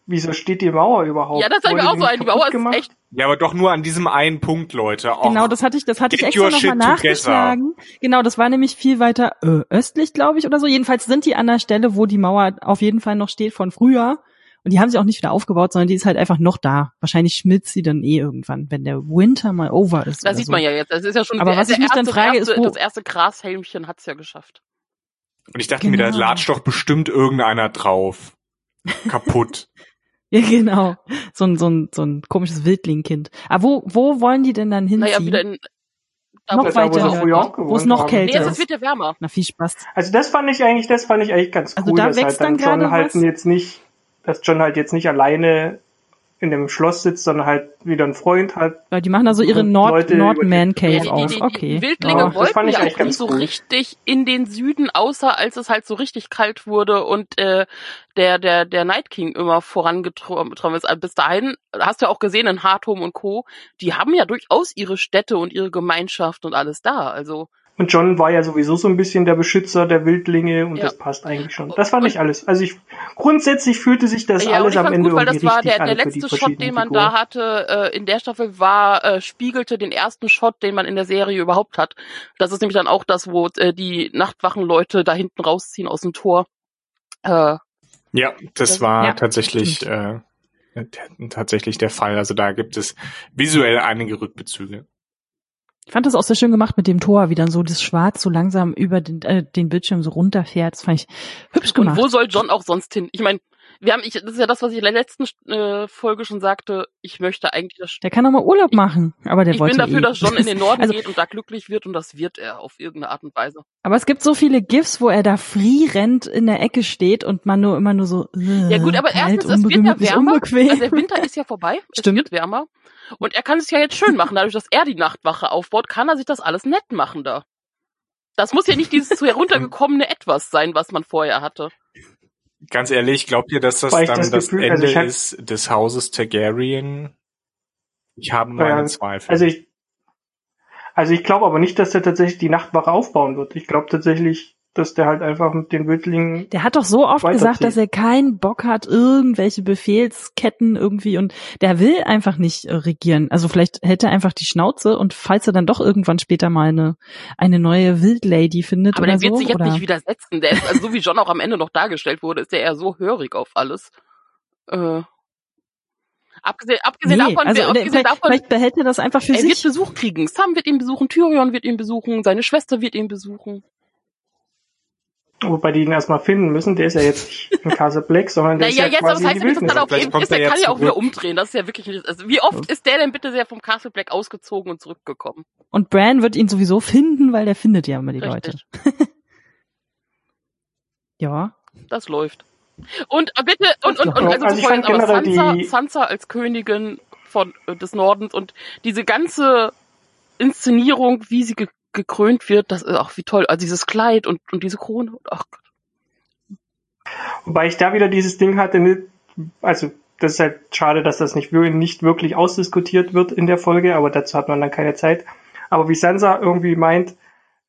[SPEAKER 4] wieso steht die Mauer überhaupt?
[SPEAKER 1] Ja, das habe ich auch so ein. Die Mauer ist
[SPEAKER 4] gemacht?
[SPEAKER 1] echt.
[SPEAKER 2] ja, aber doch nur an diesem einen Punkt, Leute. Och,
[SPEAKER 3] Genau, das hatte ich, das hatte ich extra nochmal
[SPEAKER 2] shit together.
[SPEAKER 3] nachgeschlagen. Genau, das war nämlich viel weiter äh, östlich, glaube ich, oder so. Jedenfalls sind die an der Stelle, wo die Mauer auf jeden Fall noch steht von früher. Und die haben sie auch nicht wieder aufgebaut, sondern die ist halt einfach noch da. Wahrscheinlich schmilzt sie dann eh irgendwann, wenn der Winter mal over ist.
[SPEAKER 1] Da
[SPEAKER 3] oder
[SPEAKER 1] sieht
[SPEAKER 3] so.
[SPEAKER 1] man ja jetzt. Das ist ja schon
[SPEAKER 3] Aber
[SPEAKER 1] der,
[SPEAKER 3] was ich mich dann
[SPEAKER 1] erste,
[SPEAKER 3] frage,
[SPEAKER 1] erste,
[SPEAKER 3] ist, wo-
[SPEAKER 1] das erste Grashelmchen hat's ja geschafft.
[SPEAKER 2] Und ich dachte mir, da
[SPEAKER 3] Genau.
[SPEAKER 2] latscht doch bestimmt irgendeiner drauf. Kaputt.
[SPEAKER 3] Ja, genau. So ein, so ein, so ein komisches Wildlingkind. Aber wo, wo wollen die denn dann hinziehen?
[SPEAKER 1] Naja, wieder in. Da,
[SPEAKER 3] noch
[SPEAKER 4] Da, wo
[SPEAKER 3] weiter, wo es noch.
[SPEAKER 1] Nee,
[SPEAKER 3] kälter
[SPEAKER 1] es
[SPEAKER 3] ist.
[SPEAKER 1] wird ja wärmer.
[SPEAKER 3] Na, viel Spaß.
[SPEAKER 4] Also das fand ich eigentlich, das fand ich eigentlich ganz cool,
[SPEAKER 3] Also da
[SPEAKER 4] dass
[SPEAKER 3] wächst
[SPEAKER 4] halt dann
[SPEAKER 3] dann gerade
[SPEAKER 4] John halt
[SPEAKER 3] was?
[SPEAKER 4] jetzt nicht, dass John halt jetzt nicht alleine in dem Schloss sitzt, sondern halt wieder einen Freund hat.
[SPEAKER 3] Ja, die machen da so ihre Nord, Nord
[SPEAKER 4] die-
[SPEAKER 3] Man Cave
[SPEAKER 1] die, die,
[SPEAKER 3] auf.
[SPEAKER 1] die,
[SPEAKER 3] Okay.
[SPEAKER 1] die Wildlinge
[SPEAKER 4] Ja, das
[SPEAKER 1] wollten
[SPEAKER 4] fand ich
[SPEAKER 1] ja auch nicht
[SPEAKER 4] ganz
[SPEAKER 1] so
[SPEAKER 4] cool.
[SPEAKER 1] richtig in den Süden, außer als es halt so richtig kalt wurde und äh, der der der Night King immer vorangetroffen ist. Also bis dahin hast du ja auch gesehen in Hardhome und Co. Die haben ja durchaus ihre Städte und ihre Gemeinschaft und alles da. Also
[SPEAKER 4] Und John war ja sowieso so ein bisschen der Beschützer der Wildlinge und
[SPEAKER 1] Ja.
[SPEAKER 4] das passt eigentlich schon. Das
[SPEAKER 1] Und-
[SPEAKER 4] ich alles. Also ich grundsätzlich fühlte sich das
[SPEAKER 1] ja,
[SPEAKER 4] alles am Ende
[SPEAKER 1] gut, weil
[SPEAKER 4] irgendwie
[SPEAKER 1] das war
[SPEAKER 4] richtig
[SPEAKER 1] der, der letzte Shot, den man
[SPEAKER 4] Figuren.
[SPEAKER 1] da hatte äh, in der Staffel, war äh, spiegelte den ersten Shot, den man in der Serie überhaupt hat. Das ist nämlich dann auch das, wo äh, die Nachtwachenleute da hinten rausziehen aus dem Tor. Äh,
[SPEAKER 2] Ja, das
[SPEAKER 1] Das-
[SPEAKER 2] war
[SPEAKER 3] ja,
[SPEAKER 2] tatsächlich äh, tatsächlich der Fall. Also da gibt es visuell einige Rückbezüge.
[SPEAKER 3] Ich fand das auch sehr schön gemacht mit dem Tor, wie dann so das Schwarz so langsam über den, äh, den Bildschirm so runterfährt. Das fand ich hübsch
[SPEAKER 1] Und
[SPEAKER 3] gemacht.
[SPEAKER 1] wo soll John auch sonst hin? Ich meine, wir haben, ich, das ist ja das, was ich in der letzten äh, Folge schon sagte. Ich möchte eigentlich, dass
[SPEAKER 3] der kann doch mal Urlaub machen, aber der
[SPEAKER 1] ich
[SPEAKER 3] wollte
[SPEAKER 1] bin dafür,
[SPEAKER 3] eh.
[SPEAKER 1] dass John in den Norden
[SPEAKER 3] Also-
[SPEAKER 1] geht und da glücklich wird und das wird er auf irgendeine Art und Weise.
[SPEAKER 3] Aber es gibt so viele GIFs, wo er da free rennt in der Ecke steht und man nur immer nur so. Äh,
[SPEAKER 1] Ja gut, aber
[SPEAKER 3] kalt,
[SPEAKER 1] erstens, es wird ja wärmer.
[SPEAKER 3] Unbequem.
[SPEAKER 1] Also der Winter ist ja vorbei.
[SPEAKER 3] Stimmt.
[SPEAKER 1] Es wird wärmer. Und er kann es ja jetzt schön machen. Dadurch, dass er die Nachtwache aufbaut, kann er sich das alles nett machen da. Das muss ja nicht dieses zu heruntergekommene Etwas sein, was man vorher hatte.
[SPEAKER 2] Ganz ehrlich, glaubt ihr, dass das
[SPEAKER 4] Weil
[SPEAKER 2] dann
[SPEAKER 4] das
[SPEAKER 2] das,
[SPEAKER 4] Gefühl-
[SPEAKER 2] Ende
[SPEAKER 4] also
[SPEAKER 2] ist des Hauses Targaryen? Ich habe nur
[SPEAKER 4] Ja,
[SPEAKER 2] Zweifel.
[SPEAKER 4] Also ich, also ich glaube aber nicht, dass er tatsächlich die Nachtwache aufbauen wird. Ich glaube tatsächlich, dass der halt einfach mit den Wildlingen.
[SPEAKER 3] Der hat doch so oft gesagt, dass er keinen Bock hat, irgendwelche Befehlsketten irgendwie und der will einfach nicht äh, regieren. Also vielleicht hätte er einfach die Schnauze und falls er dann doch irgendwann später mal eine, eine neue Wildlady findet
[SPEAKER 1] Aber
[SPEAKER 3] oder
[SPEAKER 1] der wird
[SPEAKER 3] so,
[SPEAKER 1] sich jetzt
[SPEAKER 3] oder
[SPEAKER 1] nicht widersetzen. Der ist, also so wie John auch am Ende noch dargestellt wurde, ist der eher so hörig auf alles. Äh, abgesehen, abgesehen
[SPEAKER 3] nee,
[SPEAKER 1] davon,
[SPEAKER 3] also
[SPEAKER 1] abgesehen
[SPEAKER 3] vielleicht,
[SPEAKER 1] davon
[SPEAKER 3] vielleicht behält er das einfach für
[SPEAKER 1] er wird
[SPEAKER 3] sich.
[SPEAKER 1] Besuch kriegen. Sam wird ihn besuchen, Tyrion wird ihn besuchen, seine Schwester wird ihn besuchen.
[SPEAKER 4] Wobei die ihn erstmal finden müssen. Der ist ja jetzt nicht in Casa Black, sondern der
[SPEAKER 1] Naja,
[SPEAKER 4] ist ja
[SPEAKER 1] jetzt, aber
[SPEAKER 4] quasi
[SPEAKER 1] das
[SPEAKER 4] in
[SPEAKER 1] heißt
[SPEAKER 4] die
[SPEAKER 1] ja nicht, dass
[SPEAKER 4] Wildnis.
[SPEAKER 1] er auf eben ist.
[SPEAKER 2] er
[SPEAKER 1] Der kann ja auch wieder umdrehen. Das ist ja wirklich nicht, also wie oft ist der denn bitte sehr vom Castle Black ausgezogen und zurückgekommen?
[SPEAKER 3] Und Bran wird ihn sowieso finden, weil der findet ja immer die
[SPEAKER 1] Richtig.
[SPEAKER 3] Leute. Ja.
[SPEAKER 1] Das läuft. Und äh, bitte, und, und, und also,
[SPEAKER 4] also ich
[SPEAKER 1] vorhin, aber Sansa,
[SPEAKER 4] die-
[SPEAKER 1] Sansa als Königin von äh, des Nordens und diese ganze Inszenierung, wie sie ge gekrönt wird, das ist auch wie toll. Also dieses Kleid und, und diese Krone. Ach Gott.
[SPEAKER 4] Wobei ich da wieder dieses Ding hatte, also das ist halt schade, dass das nicht, nicht wirklich ausdiskutiert wird in der Folge, aber dazu hat man dann keine Zeit. Aber wie Sansa irgendwie meint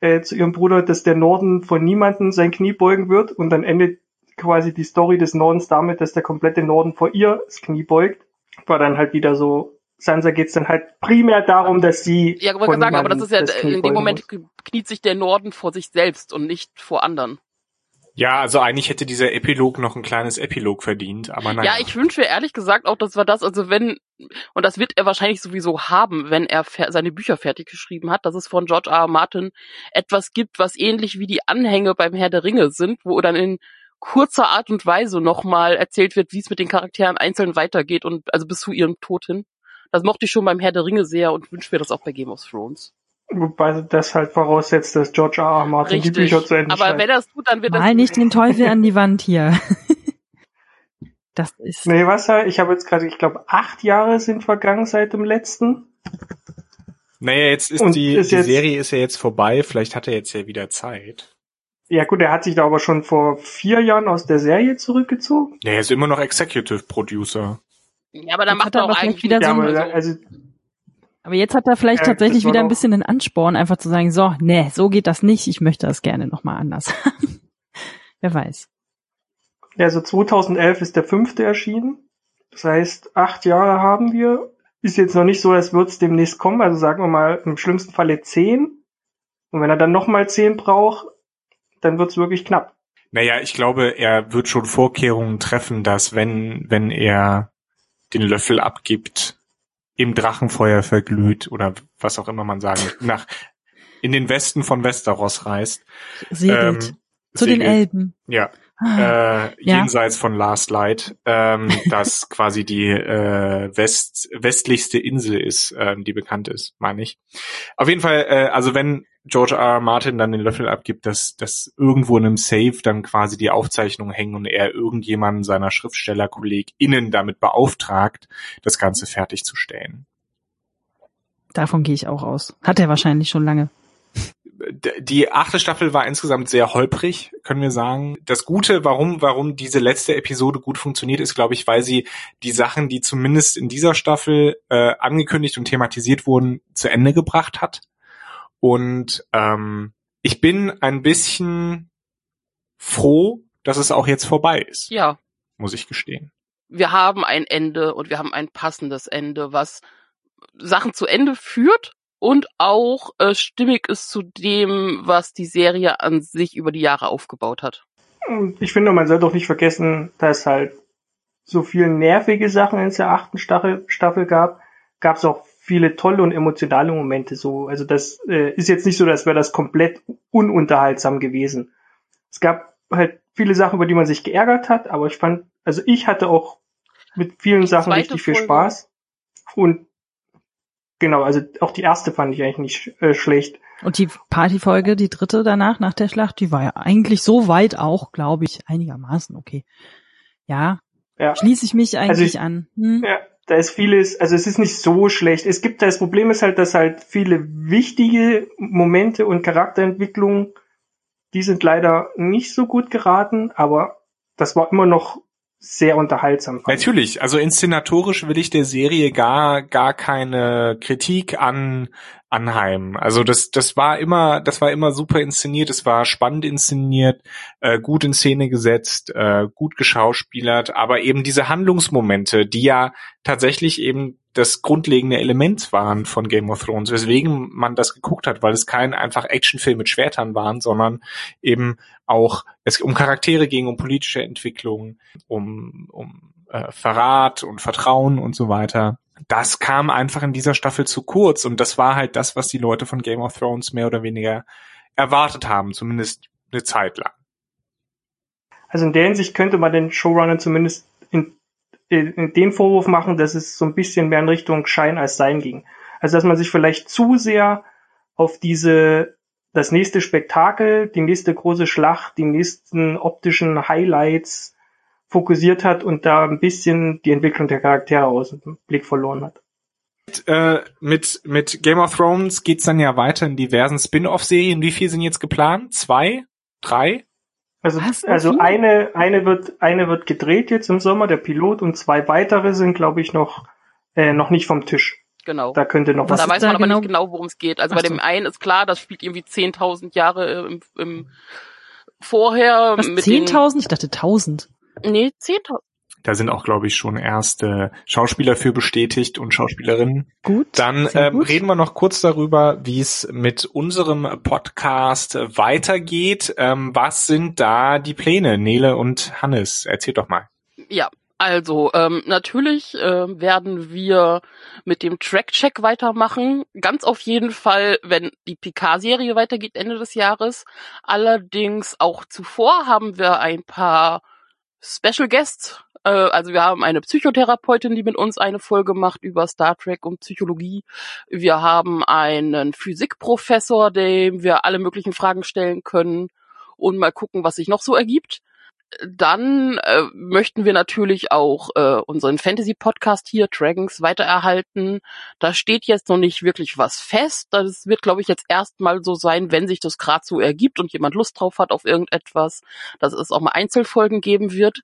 [SPEAKER 4] äh, zu ihrem Bruder, dass der Norden von niemandem sein Knie beugen wird und dann endet quasi die Story des Nordens damit, dass der komplette Norden vor ihr das Knie beugt, war dann halt wieder so, Sansa geht's dann halt primär darum, dass sie
[SPEAKER 1] Ja, aber
[SPEAKER 4] vor
[SPEAKER 1] sagen, aber das ist ja,
[SPEAKER 4] Knie
[SPEAKER 1] in dem Moment
[SPEAKER 4] muss.
[SPEAKER 1] kniet sich der Norden vor sich selbst und nicht vor anderen.
[SPEAKER 2] Ja, also eigentlich hätte dieser Epilog noch ein kleines Epilog verdient, aber naja.
[SPEAKER 1] Ja, ich wünsche ehrlich gesagt auch, das war das, also wenn, und das wird er wahrscheinlich sowieso haben, wenn er seine Bücher fertig geschrieben hat, dass es von George R. R. Martin etwas gibt, was ähnlich wie die Anhänge beim Herr der Ringe sind, wo dann in kurzer Art und Weise nochmal erzählt wird, wie es mit den Charakteren einzeln weitergeht und also bis zu ihrem Tod hin. Das mochte ich schon beim Herr der Ringe sehr und wünsche mir das auch bei Game of Thrones.
[SPEAKER 4] Wobei das halt voraussetzt, dass George R. R. Martin die
[SPEAKER 1] Richtig.
[SPEAKER 4] Bücher zu Ende
[SPEAKER 1] Aber
[SPEAKER 4] schreibt.
[SPEAKER 1] wenn er es tut, dann wird
[SPEAKER 3] Mal
[SPEAKER 1] das
[SPEAKER 3] nicht den Teufel an die Wand hier. Das ist.
[SPEAKER 4] Nee, was halt, ich habe jetzt gerade, ich glaube, acht Jahre sind vergangen seit dem letzten.
[SPEAKER 2] Naja, jetzt ist
[SPEAKER 4] Und
[SPEAKER 2] die,
[SPEAKER 4] ist
[SPEAKER 2] die
[SPEAKER 4] jetzt-
[SPEAKER 2] Serie ist ja jetzt vorbei, vielleicht hat er jetzt ja wieder Zeit.
[SPEAKER 4] Ja gut, er hat sich da aber schon vor vier Jahren aus der Serie zurückgezogen.
[SPEAKER 2] Ja, er ist immer noch Executive Producer.
[SPEAKER 1] Ja, aber dann
[SPEAKER 3] Jetzt
[SPEAKER 1] macht
[SPEAKER 3] hat er
[SPEAKER 1] auch eigentlich
[SPEAKER 3] wieder so
[SPEAKER 4] Ja,
[SPEAKER 3] ein-
[SPEAKER 4] aber also,
[SPEAKER 3] Aber jetzt hat er vielleicht
[SPEAKER 4] Ja,
[SPEAKER 3] tatsächlich wieder ein bisschen einen Ansporn, einfach zu sagen, so, nee, so geht das nicht, ich möchte das gerne nochmal anders haben. Wer weiß.
[SPEAKER 4] also 2011 ist der fünfte erschienen. Das heißt, acht Jahre haben wir. Ist jetzt noch nicht so, als würde es demnächst kommen. Also sagen wir mal im schlimmsten Falle zehn. Und wenn er dann nochmal zehn braucht, dann wird's wirklich knapp.
[SPEAKER 2] Naja, ich glaube, er wird schon Vorkehrungen treffen, dass wenn, wenn er den Löffel abgibt, im Drachenfeuer verglüht oder was auch immer man sagen möchte, nach in den Westen von Westeros reist.
[SPEAKER 3] Segelt.
[SPEAKER 2] ähm,
[SPEAKER 3] zu den
[SPEAKER 2] segelt.
[SPEAKER 3] Elben.
[SPEAKER 2] Ja,
[SPEAKER 3] Ah,
[SPEAKER 2] äh,
[SPEAKER 3] Ja.
[SPEAKER 2] jenseits von Last Light, ähm, das quasi die äh, West, westlichste Insel ist, ähm, die bekannt ist, meine ich. Auf jeden Fall, äh, also wenn George R. R. Martin dann den Löffel abgibt, dass, dass irgendwo in einem Safe dann quasi die Aufzeichnungen hängen und er irgendjemanden seiner SchriftstellerkollegInnen damit beauftragt, das Ganze fertigzustellen.
[SPEAKER 3] Davon gehe ich auch aus. Hat er wahrscheinlich schon lange.
[SPEAKER 2] Die achte Staffel war insgesamt sehr holprig, können wir sagen. Das Gute, warum, warum diese letzte Episode gut funktioniert, ist, glaube ich, weil sie die Sachen, die zumindest in dieser Staffel äh, angekündigt und thematisiert wurden, zu Ende gebracht hat. Und ähm, ich bin ein bisschen froh, dass es auch jetzt vorbei ist,
[SPEAKER 1] Ja,
[SPEAKER 2] muss ich gestehen.
[SPEAKER 1] wir haben ein Ende und wir haben ein passendes Ende, was Sachen zu Ende führt und auch äh, stimmig ist zu dem, was die Serie an sich über die Jahre aufgebaut hat.
[SPEAKER 4] Ich finde, man soll doch nicht vergessen, dass halt so viel nervige Sachen in der achten Staffel, Staffel gab, gab es auch viele tolle und emotionale Momente. So, also das äh, ist jetzt nicht so, dass wäre das komplett ununterhaltsam gewesen. Es gab halt viele Sachen, über die man sich geärgert hat, aber ich fand, also ich hatte auch mit vielen Sachen
[SPEAKER 1] zweite
[SPEAKER 4] richtig viel
[SPEAKER 1] Folge.
[SPEAKER 4] Spaß. Und genau, also auch die erste fand ich eigentlich nicht äh, schlecht.
[SPEAKER 3] Und die Partyfolge, die dritte danach, nach der Schlacht, die war ja eigentlich so weit auch, glaube ich, einigermaßen okay. Ja,
[SPEAKER 4] Ja.
[SPEAKER 3] schließe ich mich eigentlich
[SPEAKER 4] Also ich-
[SPEAKER 3] an. Hm?
[SPEAKER 4] Ja, da ist vieles, also es ist nicht so schlecht. Es gibt, das Problem ist halt, dass halt viele wichtige Momente und Charakterentwicklungen, die sind leider nicht so gut geraten, aber das war immer noch sehr unterhaltsam.
[SPEAKER 2] Natürlich, also inszenatorisch will ich der Serie gar, gar keine Kritik an, anheimen. Also das, das war immer, das war immer super inszeniert, es war spannend inszeniert, äh, gut in Szene gesetzt, äh, gut geschauspielert, aber eben diese Handlungsmomente, die ja tatsächlich eben das grundlegende Element waren von Game of Thrones, weswegen man das geguckt hat, weil es kein einfach Actionfilm mit Schwertern waren, sondern eben auch es um Charaktere ging, um politische Entwicklung, um, um äh, Verrat und Vertrauen und so weiter das kam einfach in dieser Staffel zu kurz und das war halt das, was die Leute von Game of Thrones mehr oder weniger erwartet haben, zumindest eine Zeit lang.
[SPEAKER 4] Also in der Hinsicht könnte man den Showrunner zumindest in, in den Vorwurf machen, dass es so ein bisschen mehr in Richtung Schein als Sein ging. Also dass man sich vielleicht zu sehr auf diese das nächste Spektakel, die nächste große Schlacht, die nächsten optischen Highlights fokussiert hat und da ein bisschen die Entwicklung der Charaktere aus dem Blick verloren hat.
[SPEAKER 2] Äh, mit, mit Game of Thrones geht's dann ja weiter in diversen Spin-off-Serien. Wie viel sind jetzt geplant? Zwei? Drei?
[SPEAKER 4] Also, also eine, eine wird, eine wird gedreht jetzt im Sommer, der Pilot, und zwei weitere sind, glaube ich, noch, äh, noch nicht vom Tisch.
[SPEAKER 1] Genau.
[SPEAKER 4] Da könnte noch
[SPEAKER 1] was. Da weiß man aber genau? nicht genau, worum es geht. Also Ach bei dem einen ist klar, das spielt irgendwie 10.000 Jahre im, im vorher.
[SPEAKER 3] Was, 10.000? Ich dachte 1000.
[SPEAKER 1] Nee, 10.000.
[SPEAKER 2] Da sind auch, glaube ich, schon erste Schauspieler für bestätigt und Schauspielerinnen.
[SPEAKER 3] Gut.
[SPEAKER 2] Dann ähm, gut. reden wir noch kurz darüber, wie es mit unserem Podcast weitergeht. Ähm, was sind da die Pläne, Nele und Hannes? Erzähl doch mal.
[SPEAKER 1] Ja, also ähm, natürlich äh, werden wir mit dem Track-Check weitermachen. Ganz auf jeden Fall, wenn die Picard-Serie weitergeht Ende des Jahres. Allerdings auch zuvor haben wir ein paar Special Guests. Äh, also wir haben eine Psychotherapeutin, die mit uns eine Folge macht über Star Trek und Psychologie. Wir haben einen Physikprofessor, dem wir alle möglichen Fragen stellen können und mal gucken, was sich noch so ergibt. Dann äh, möchten wir natürlich auch äh, unseren Fantasy-Podcast hier, Dragons, weitererhalten. Da steht jetzt noch nicht wirklich was fest. Das wird, glaube ich, jetzt erstmal so sein, wenn sich das gerade so ergibt und jemand Lust drauf hat auf irgendetwas, dass es auch mal Einzelfolgen geben wird.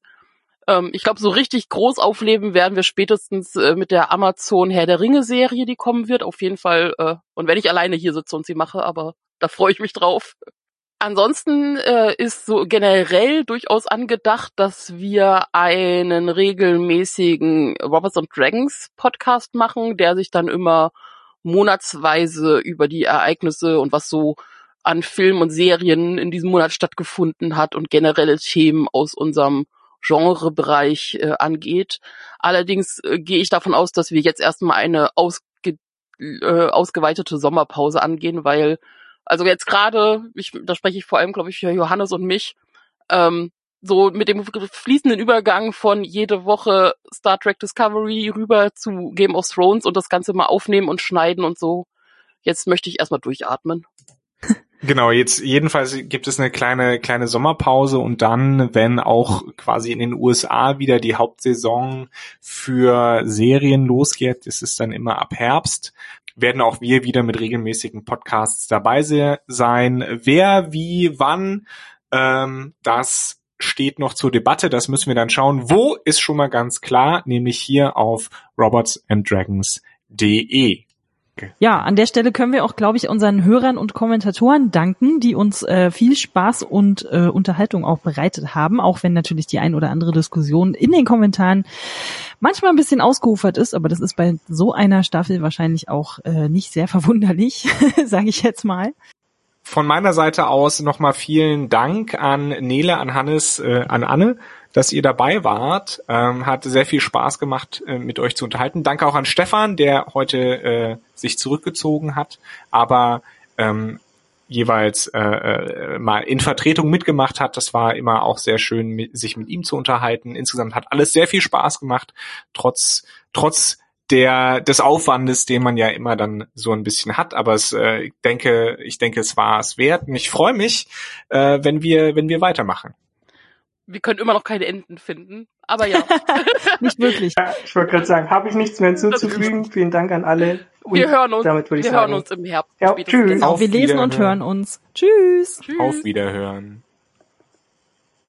[SPEAKER 1] Ähm, ich glaube, so richtig groß aufleben werden wir spätestens äh, mit der Amazon Herr der Ringe-Serie, die kommen wird. Auf jeden Fall. Äh, und wenn ich alleine hier sitze und sie mache, aber da freue ich mich drauf. Ansonsten äh, ist so generell durchaus angedacht, dass wir einen regelmäßigen Robots and Dragons Podcast machen, der sich dann immer monatsweise über die Ereignisse und was so an Filmen und Serien in diesem Monat stattgefunden hat und generelle Themen aus unserem Genrebereich äh, angeht. Allerdings äh, gehe ich davon aus, dass wir jetzt erstmal eine ausge äh, ausgeweitete Sommerpause angehen, weil also jetzt gerade, ich, da spreche ich vor allem, glaube ich, für Johannes und mich, ähm, so mit dem fließenden Übergang von jede Woche Star Trek Discovery rüber zu Game of Thrones und das Ganze mal aufnehmen und schneiden und so. Jetzt möchte ich erstmal durchatmen.
[SPEAKER 2] Genau, jetzt jedenfalls gibt es eine kleine kleine Sommerpause und dann, wenn auch quasi in den USA wieder die Hauptsaison für Serien losgeht, ist es dann immer ab Herbst, werden auch wir wieder mit regelmäßigen Podcasts dabei sein. Wer, wie, wann, ähm, das steht noch zur Debatte. Das müssen wir dann schauen. Wo ist schon mal ganz klar, nämlich hier auf robotsanddragons.de.
[SPEAKER 3] Ja, an der Stelle können wir auch, glaube ich, unseren Hörern und Kommentatoren danken, die uns äh, viel Spaß und äh, Unterhaltung auch bereitet haben, auch wenn natürlich die ein oder andere Diskussion in den Kommentaren manchmal ein bisschen ausgeufert ist, aber das ist bei so einer Staffel wahrscheinlich auch äh, nicht sehr verwunderlich, sage ich jetzt mal.
[SPEAKER 2] Von meiner Seite aus nochmal vielen Dank an Nele, an Hannes, äh, an Anne dass ihr dabei wart. Ähm, hat sehr viel Spaß gemacht, äh, mit euch zu unterhalten. Danke auch an Stefan, der heute äh, sich zurückgezogen hat, aber ähm, jeweils äh, äh, mal in Vertretung mitgemacht hat. Das war immer auch sehr schön, mit, sich mit ihm zu unterhalten. Insgesamt hat alles sehr viel Spaß gemacht, trotz trotz der des Aufwandes, den man ja immer dann so ein bisschen hat. Aber es, äh, ich denke, ich denke, es war es wert. Und ich freue mich, äh, wenn wir wenn wir weitermachen
[SPEAKER 1] wir können immer noch keine Enden finden. Aber ja.
[SPEAKER 3] Nicht wirklich.
[SPEAKER 4] Ja, ich wollte gerade sagen, habe ich nichts mehr hinzuzufügen. Vielen Dank an alle.
[SPEAKER 1] Und wir hören uns.
[SPEAKER 4] Damit würde ich
[SPEAKER 1] wir
[SPEAKER 4] sagen,
[SPEAKER 1] hören uns im Herbst.
[SPEAKER 4] Ja, tschüss.
[SPEAKER 3] Genau, wir lesen und hören uns. Tschüss.
[SPEAKER 2] tschüss. Auf Wiederhören.